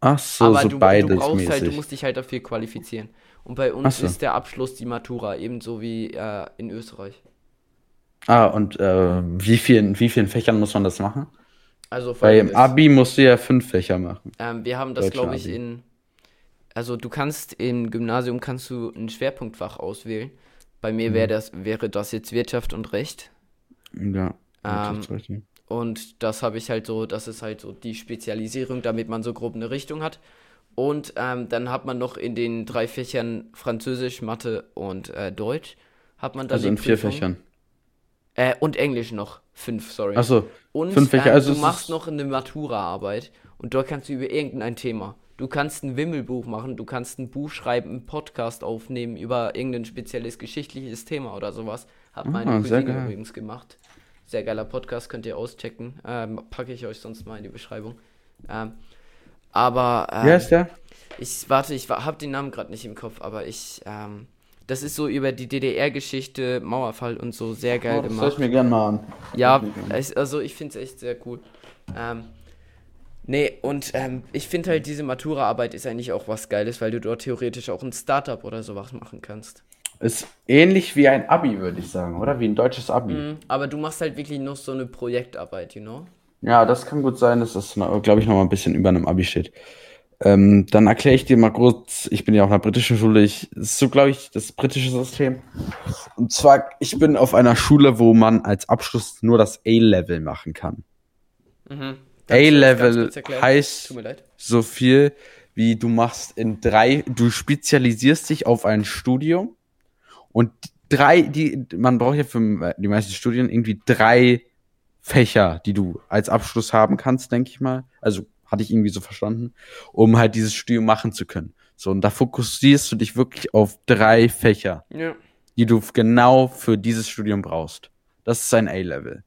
Ach so,
aber
so
du,
beides
du brauchst
mäßig.
halt, du musst dich halt dafür qualifizieren. Und bei uns
so.
ist der Abschluss die Matura, ebenso wie äh, in Österreich.
ah, und äh, wie vielen, wie vielen Fächern muss man das machen?
Also
Weil im
folgendes.
Abi musst du ja fünf Fächer machen.
Ähm, wir haben das, glaube ich,
Abi.
in. Also du kannst im Gymnasium kannst du ein Schwerpunktfach auswählen. Bei mir
Mhm.
wäre das, wäre das jetzt Wirtschaft und Recht.
Ja.
Ähm. Und das habe ich halt so, das ist halt so die Spezialisierung, damit man so grob eine Richtung hat. Und ähm, dann hat man noch in den drei Fächern Französisch, Mathe und äh, Deutsch. Hat man da
also in vier. Fächern.
Äh, und Englisch noch. Fünf, sorry.
Achso,
Und
Fünf Fächer,
ähm,
also
du machst
ist-
noch eine Matura-Arbeit und dort kannst du über irgendein Thema. Du kannst ein Wimmelbuch machen, du kannst ein Buch schreiben, einen Podcast aufnehmen über irgendein spezielles geschichtliches Thema oder sowas. Hat meine
Ah, sehr
Cousine übrigens gemacht. Sehr geiler Podcast, könnt ihr auschecken. Ähm, packe ich euch sonst mal in die Beschreibung. Ähm, aber ähm,
Wie heißt der?
ich warte, ich wa- hab den Namen gerade nicht im Kopf, aber ich ähm, das ist so über die DDR-Geschichte, Mauerfall und so sehr geil
Oh, das
gemacht.
höre ich mir gerne mal an.
Ja,
Das ich
also ich finde es echt sehr cool. Ähm, nee, und ähm, ich finde halt, diese Matura-Arbeit ist eigentlich auch was Geiles, weil du dort theoretisch auch ein Startup oder sowas machen kannst.
Ist ähnlich wie ein Abi, würde ich sagen, oder? Wie ein deutsches Abi.
Mhm, aber du machst halt wirklich noch so eine Projektarbeit, you know?
Ja, das kann gut sein, dass das, glaube ich, noch mal ein bisschen über einem Abi steht. Ähm, dann erkläre ich dir mal kurz, ich bin ja auf einer britischen Schule, ich, das ist so, glaube ich, das britische System. Und zwar, ich bin auf einer Schule, wo man als Abschluss nur das A-Level machen kann.
Mhm.
A-Level heißt so viel wie du machst in drei, du spezialisierst dich auf ein Studium und drei, die, man braucht ja für die meisten Studien irgendwie drei Fächer, die du als Abschluss haben kannst, denke ich mal. Also hatte ich irgendwie so verstanden, um halt dieses Studium machen zu können. So, und da fokussierst du dich wirklich auf drei Fächer,
Ja.
die du genau für dieses Studium brauchst. Das ist ein A-Level.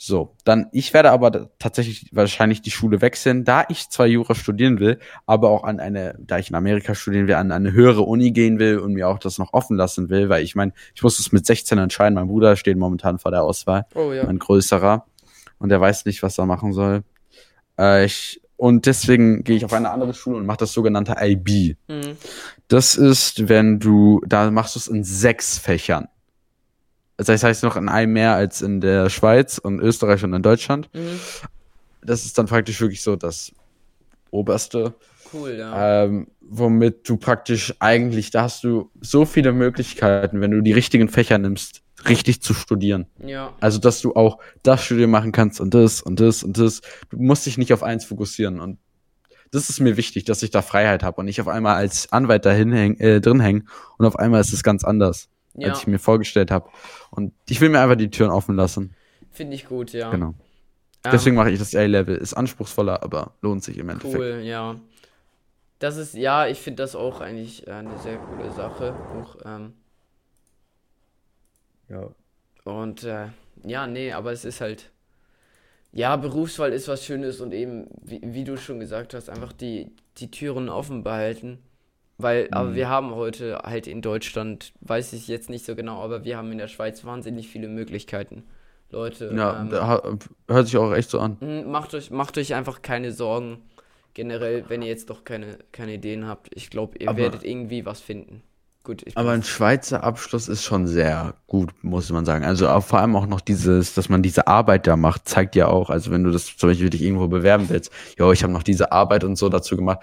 So, dann, ich werde aber tatsächlich wahrscheinlich die Schule wechseln, da ich zwar Jura studieren will, aber auch an eine, da ich in Amerika studieren will, an eine höhere Uni gehen will und mir auch das noch offen lassen will, weil ich meine, ich muss es mit 16 entscheiden. Mein Bruder steht momentan vor der Auswahl,
Oh ja.
mein größerer, und der weiß nicht, was er machen soll. Äh, ich, und deswegen gehe ich auf eine andere Schule und mache das sogenannte IB.
Mhm.
Das ist, wenn du, da machst du es in sechs Fächern. Das heißt noch in einem mehr als in der Schweiz und Österreich und in Deutschland.
Mhm.
Das ist dann praktisch wirklich so das oberste,
Cool, ja.
ähm, womit du praktisch eigentlich, da hast du so viele Möglichkeiten, wenn du die richtigen Fächer nimmst, richtig zu studieren.
ja.
Also, dass du auch das Studium machen kannst und das und das und das. Du musst dich nicht auf eins fokussieren. Und das ist mir wichtig, dass ich da Freiheit habe und nicht auf einmal als Anwalt da hinhäng, äh, drin hängen und auf einmal ist es ganz anders,
Ja.
als ich mir vorgestellt habe. Und ich will mir einfach die Türen offen lassen.
Finde ich gut, ja.
Genau.
Ähm,
Deswegen mache ich das A-Level. Ist anspruchsvoller, aber lohnt sich im Endeffekt.
Cool, ja. Das ist, ja, ich finde das auch eigentlich äh, eine sehr coole Sache. Auch, ähm,
Ja.
und äh, ja, nee, aber es ist halt, ja, Berufswahl ist was Schönes und eben, wie, wie du schon gesagt hast, einfach die, die Türen offen behalten. Weil, aber
Mhm.
wir haben heute halt in Deutschland, weiß ich jetzt nicht so genau, aber wir haben in der Schweiz wahnsinnig viele Möglichkeiten. Leute,
Ja,
ähm,
hört sich auch echt so an.
Mm, Macht euch, macht euch einfach keine Sorgen. Generell, wenn ihr jetzt doch keine, keine Ideen habt. Ich glaube, ihr
Aber-
werdet irgendwie was finden. Gut,
Aber ein Schweizer Abschluss ist schon sehr gut, muss man sagen. Also vor allem auch noch dieses, dass man diese Arbeit da macht, zeigt ja auch, also wenn du das zum Beispiel dich irgendwo bewerben willst, jo, ich habe noch diese Arbeit und so dazu gemacht.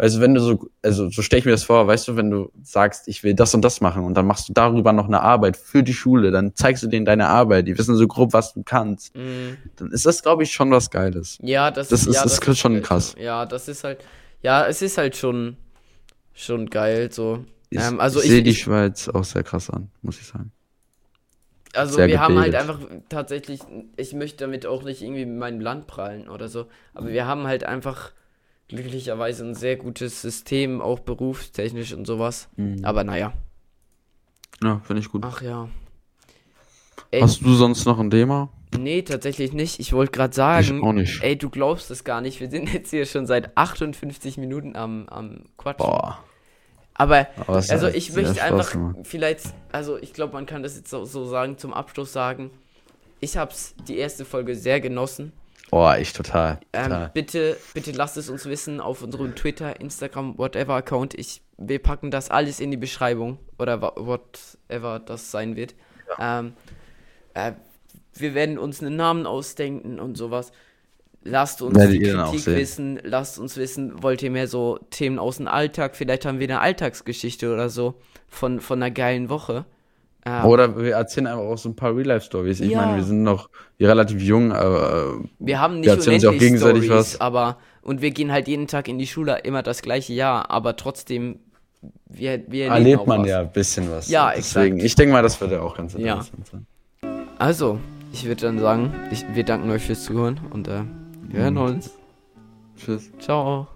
Also wenn du so, also so stelle ich mir das vor, weißt du, wenn du sagst, ich will das und das machen und dann machst du darüber noch eine Arbeit für die Schule, dann zeigst du denen deine Arbeit, die wissen so grob, was du kannst.
Mm,
Dann ist das, glaube ich, schon was Geiles.
ja, das,
Das ist-
ja,
das ist schon
geil.
krass.
Ja, das ist halt, ja, es ist halt schon, schon geil, so.
Ich,
Ähm, also
ich,
ich-
sehe die
ich-
Schweiz auch sehr krass an, muss ich sagen.
Also
Sehr
wir haben halt
gebildet.
einfach tatsächlich, ich möchte damit auch nicht irgendwie mit meinem Land prallen oder so, aber wir haben halt einfach glücklicherweise ein sehr gutes System, auch berufstechnisch und sowas.
Mhm.
Aber naja,
Ja, finde ich gut.
ach ja. Ey,
Hast du sonst noch ein Thema?
Nee, tatsächlich nicht. Ich wollte gerade
Ich
sagen,
auch nicht.
ey, du glaubst es gar nicht. Wir sind jetzt hier schon seit 58 Minuten am, am Quatschen.
Boah.
Aber,
Aber
also
hat
ich möchte einfach
gemacht.
vielleicht, also ich glaube, man kann das jetzt so, so sagen, zum Abschluss sagen. Ich hab's die erste Folge sehr genossen.
Boah, ich total.
Ähm,
total.
bitte, bitte lasst es uns wissen auf unserem Twitter, Instagram, whatever Account. Ich, wir packen das alles in die Beschreibung oder whatever das sein wird. Ähm, äh, wir werden uns einen Namen ausdenken und sowas. Lasst uns
Werdet
Kritik wissen. Lasst uns wissen, wollt ihr mehr so Themen aus dem Alltag? Vielleicht haben wir eine Alltagsgeschichte oder so von, von einer geilen Woche. Ähm,
Oder wir erzählen einfach auch so ein paar Real-Life-Stories. Ich
Ja.
meine, wir sind noch relativ jung, aber äh,
Wir haben nicht
Wir erzählen uns
unendlich
auch gegenseitig
Stories,
was.
aber und wir gehen halt jeden Tag in die Schule, immer das gleiche Jahr, aber trotzdem wir, wir
erlebt man
was.
ja ein bisschen was.
Ja,
Deswegen,
exakt.
ich denke mal, das würde auch ganz
Ja.
interessant sein.
Also, ich würde dann sagen, ich, wir danken euch fürs Zuhören und äh, wir hören
Mhm.
uns.
Tschüss.
Ciao.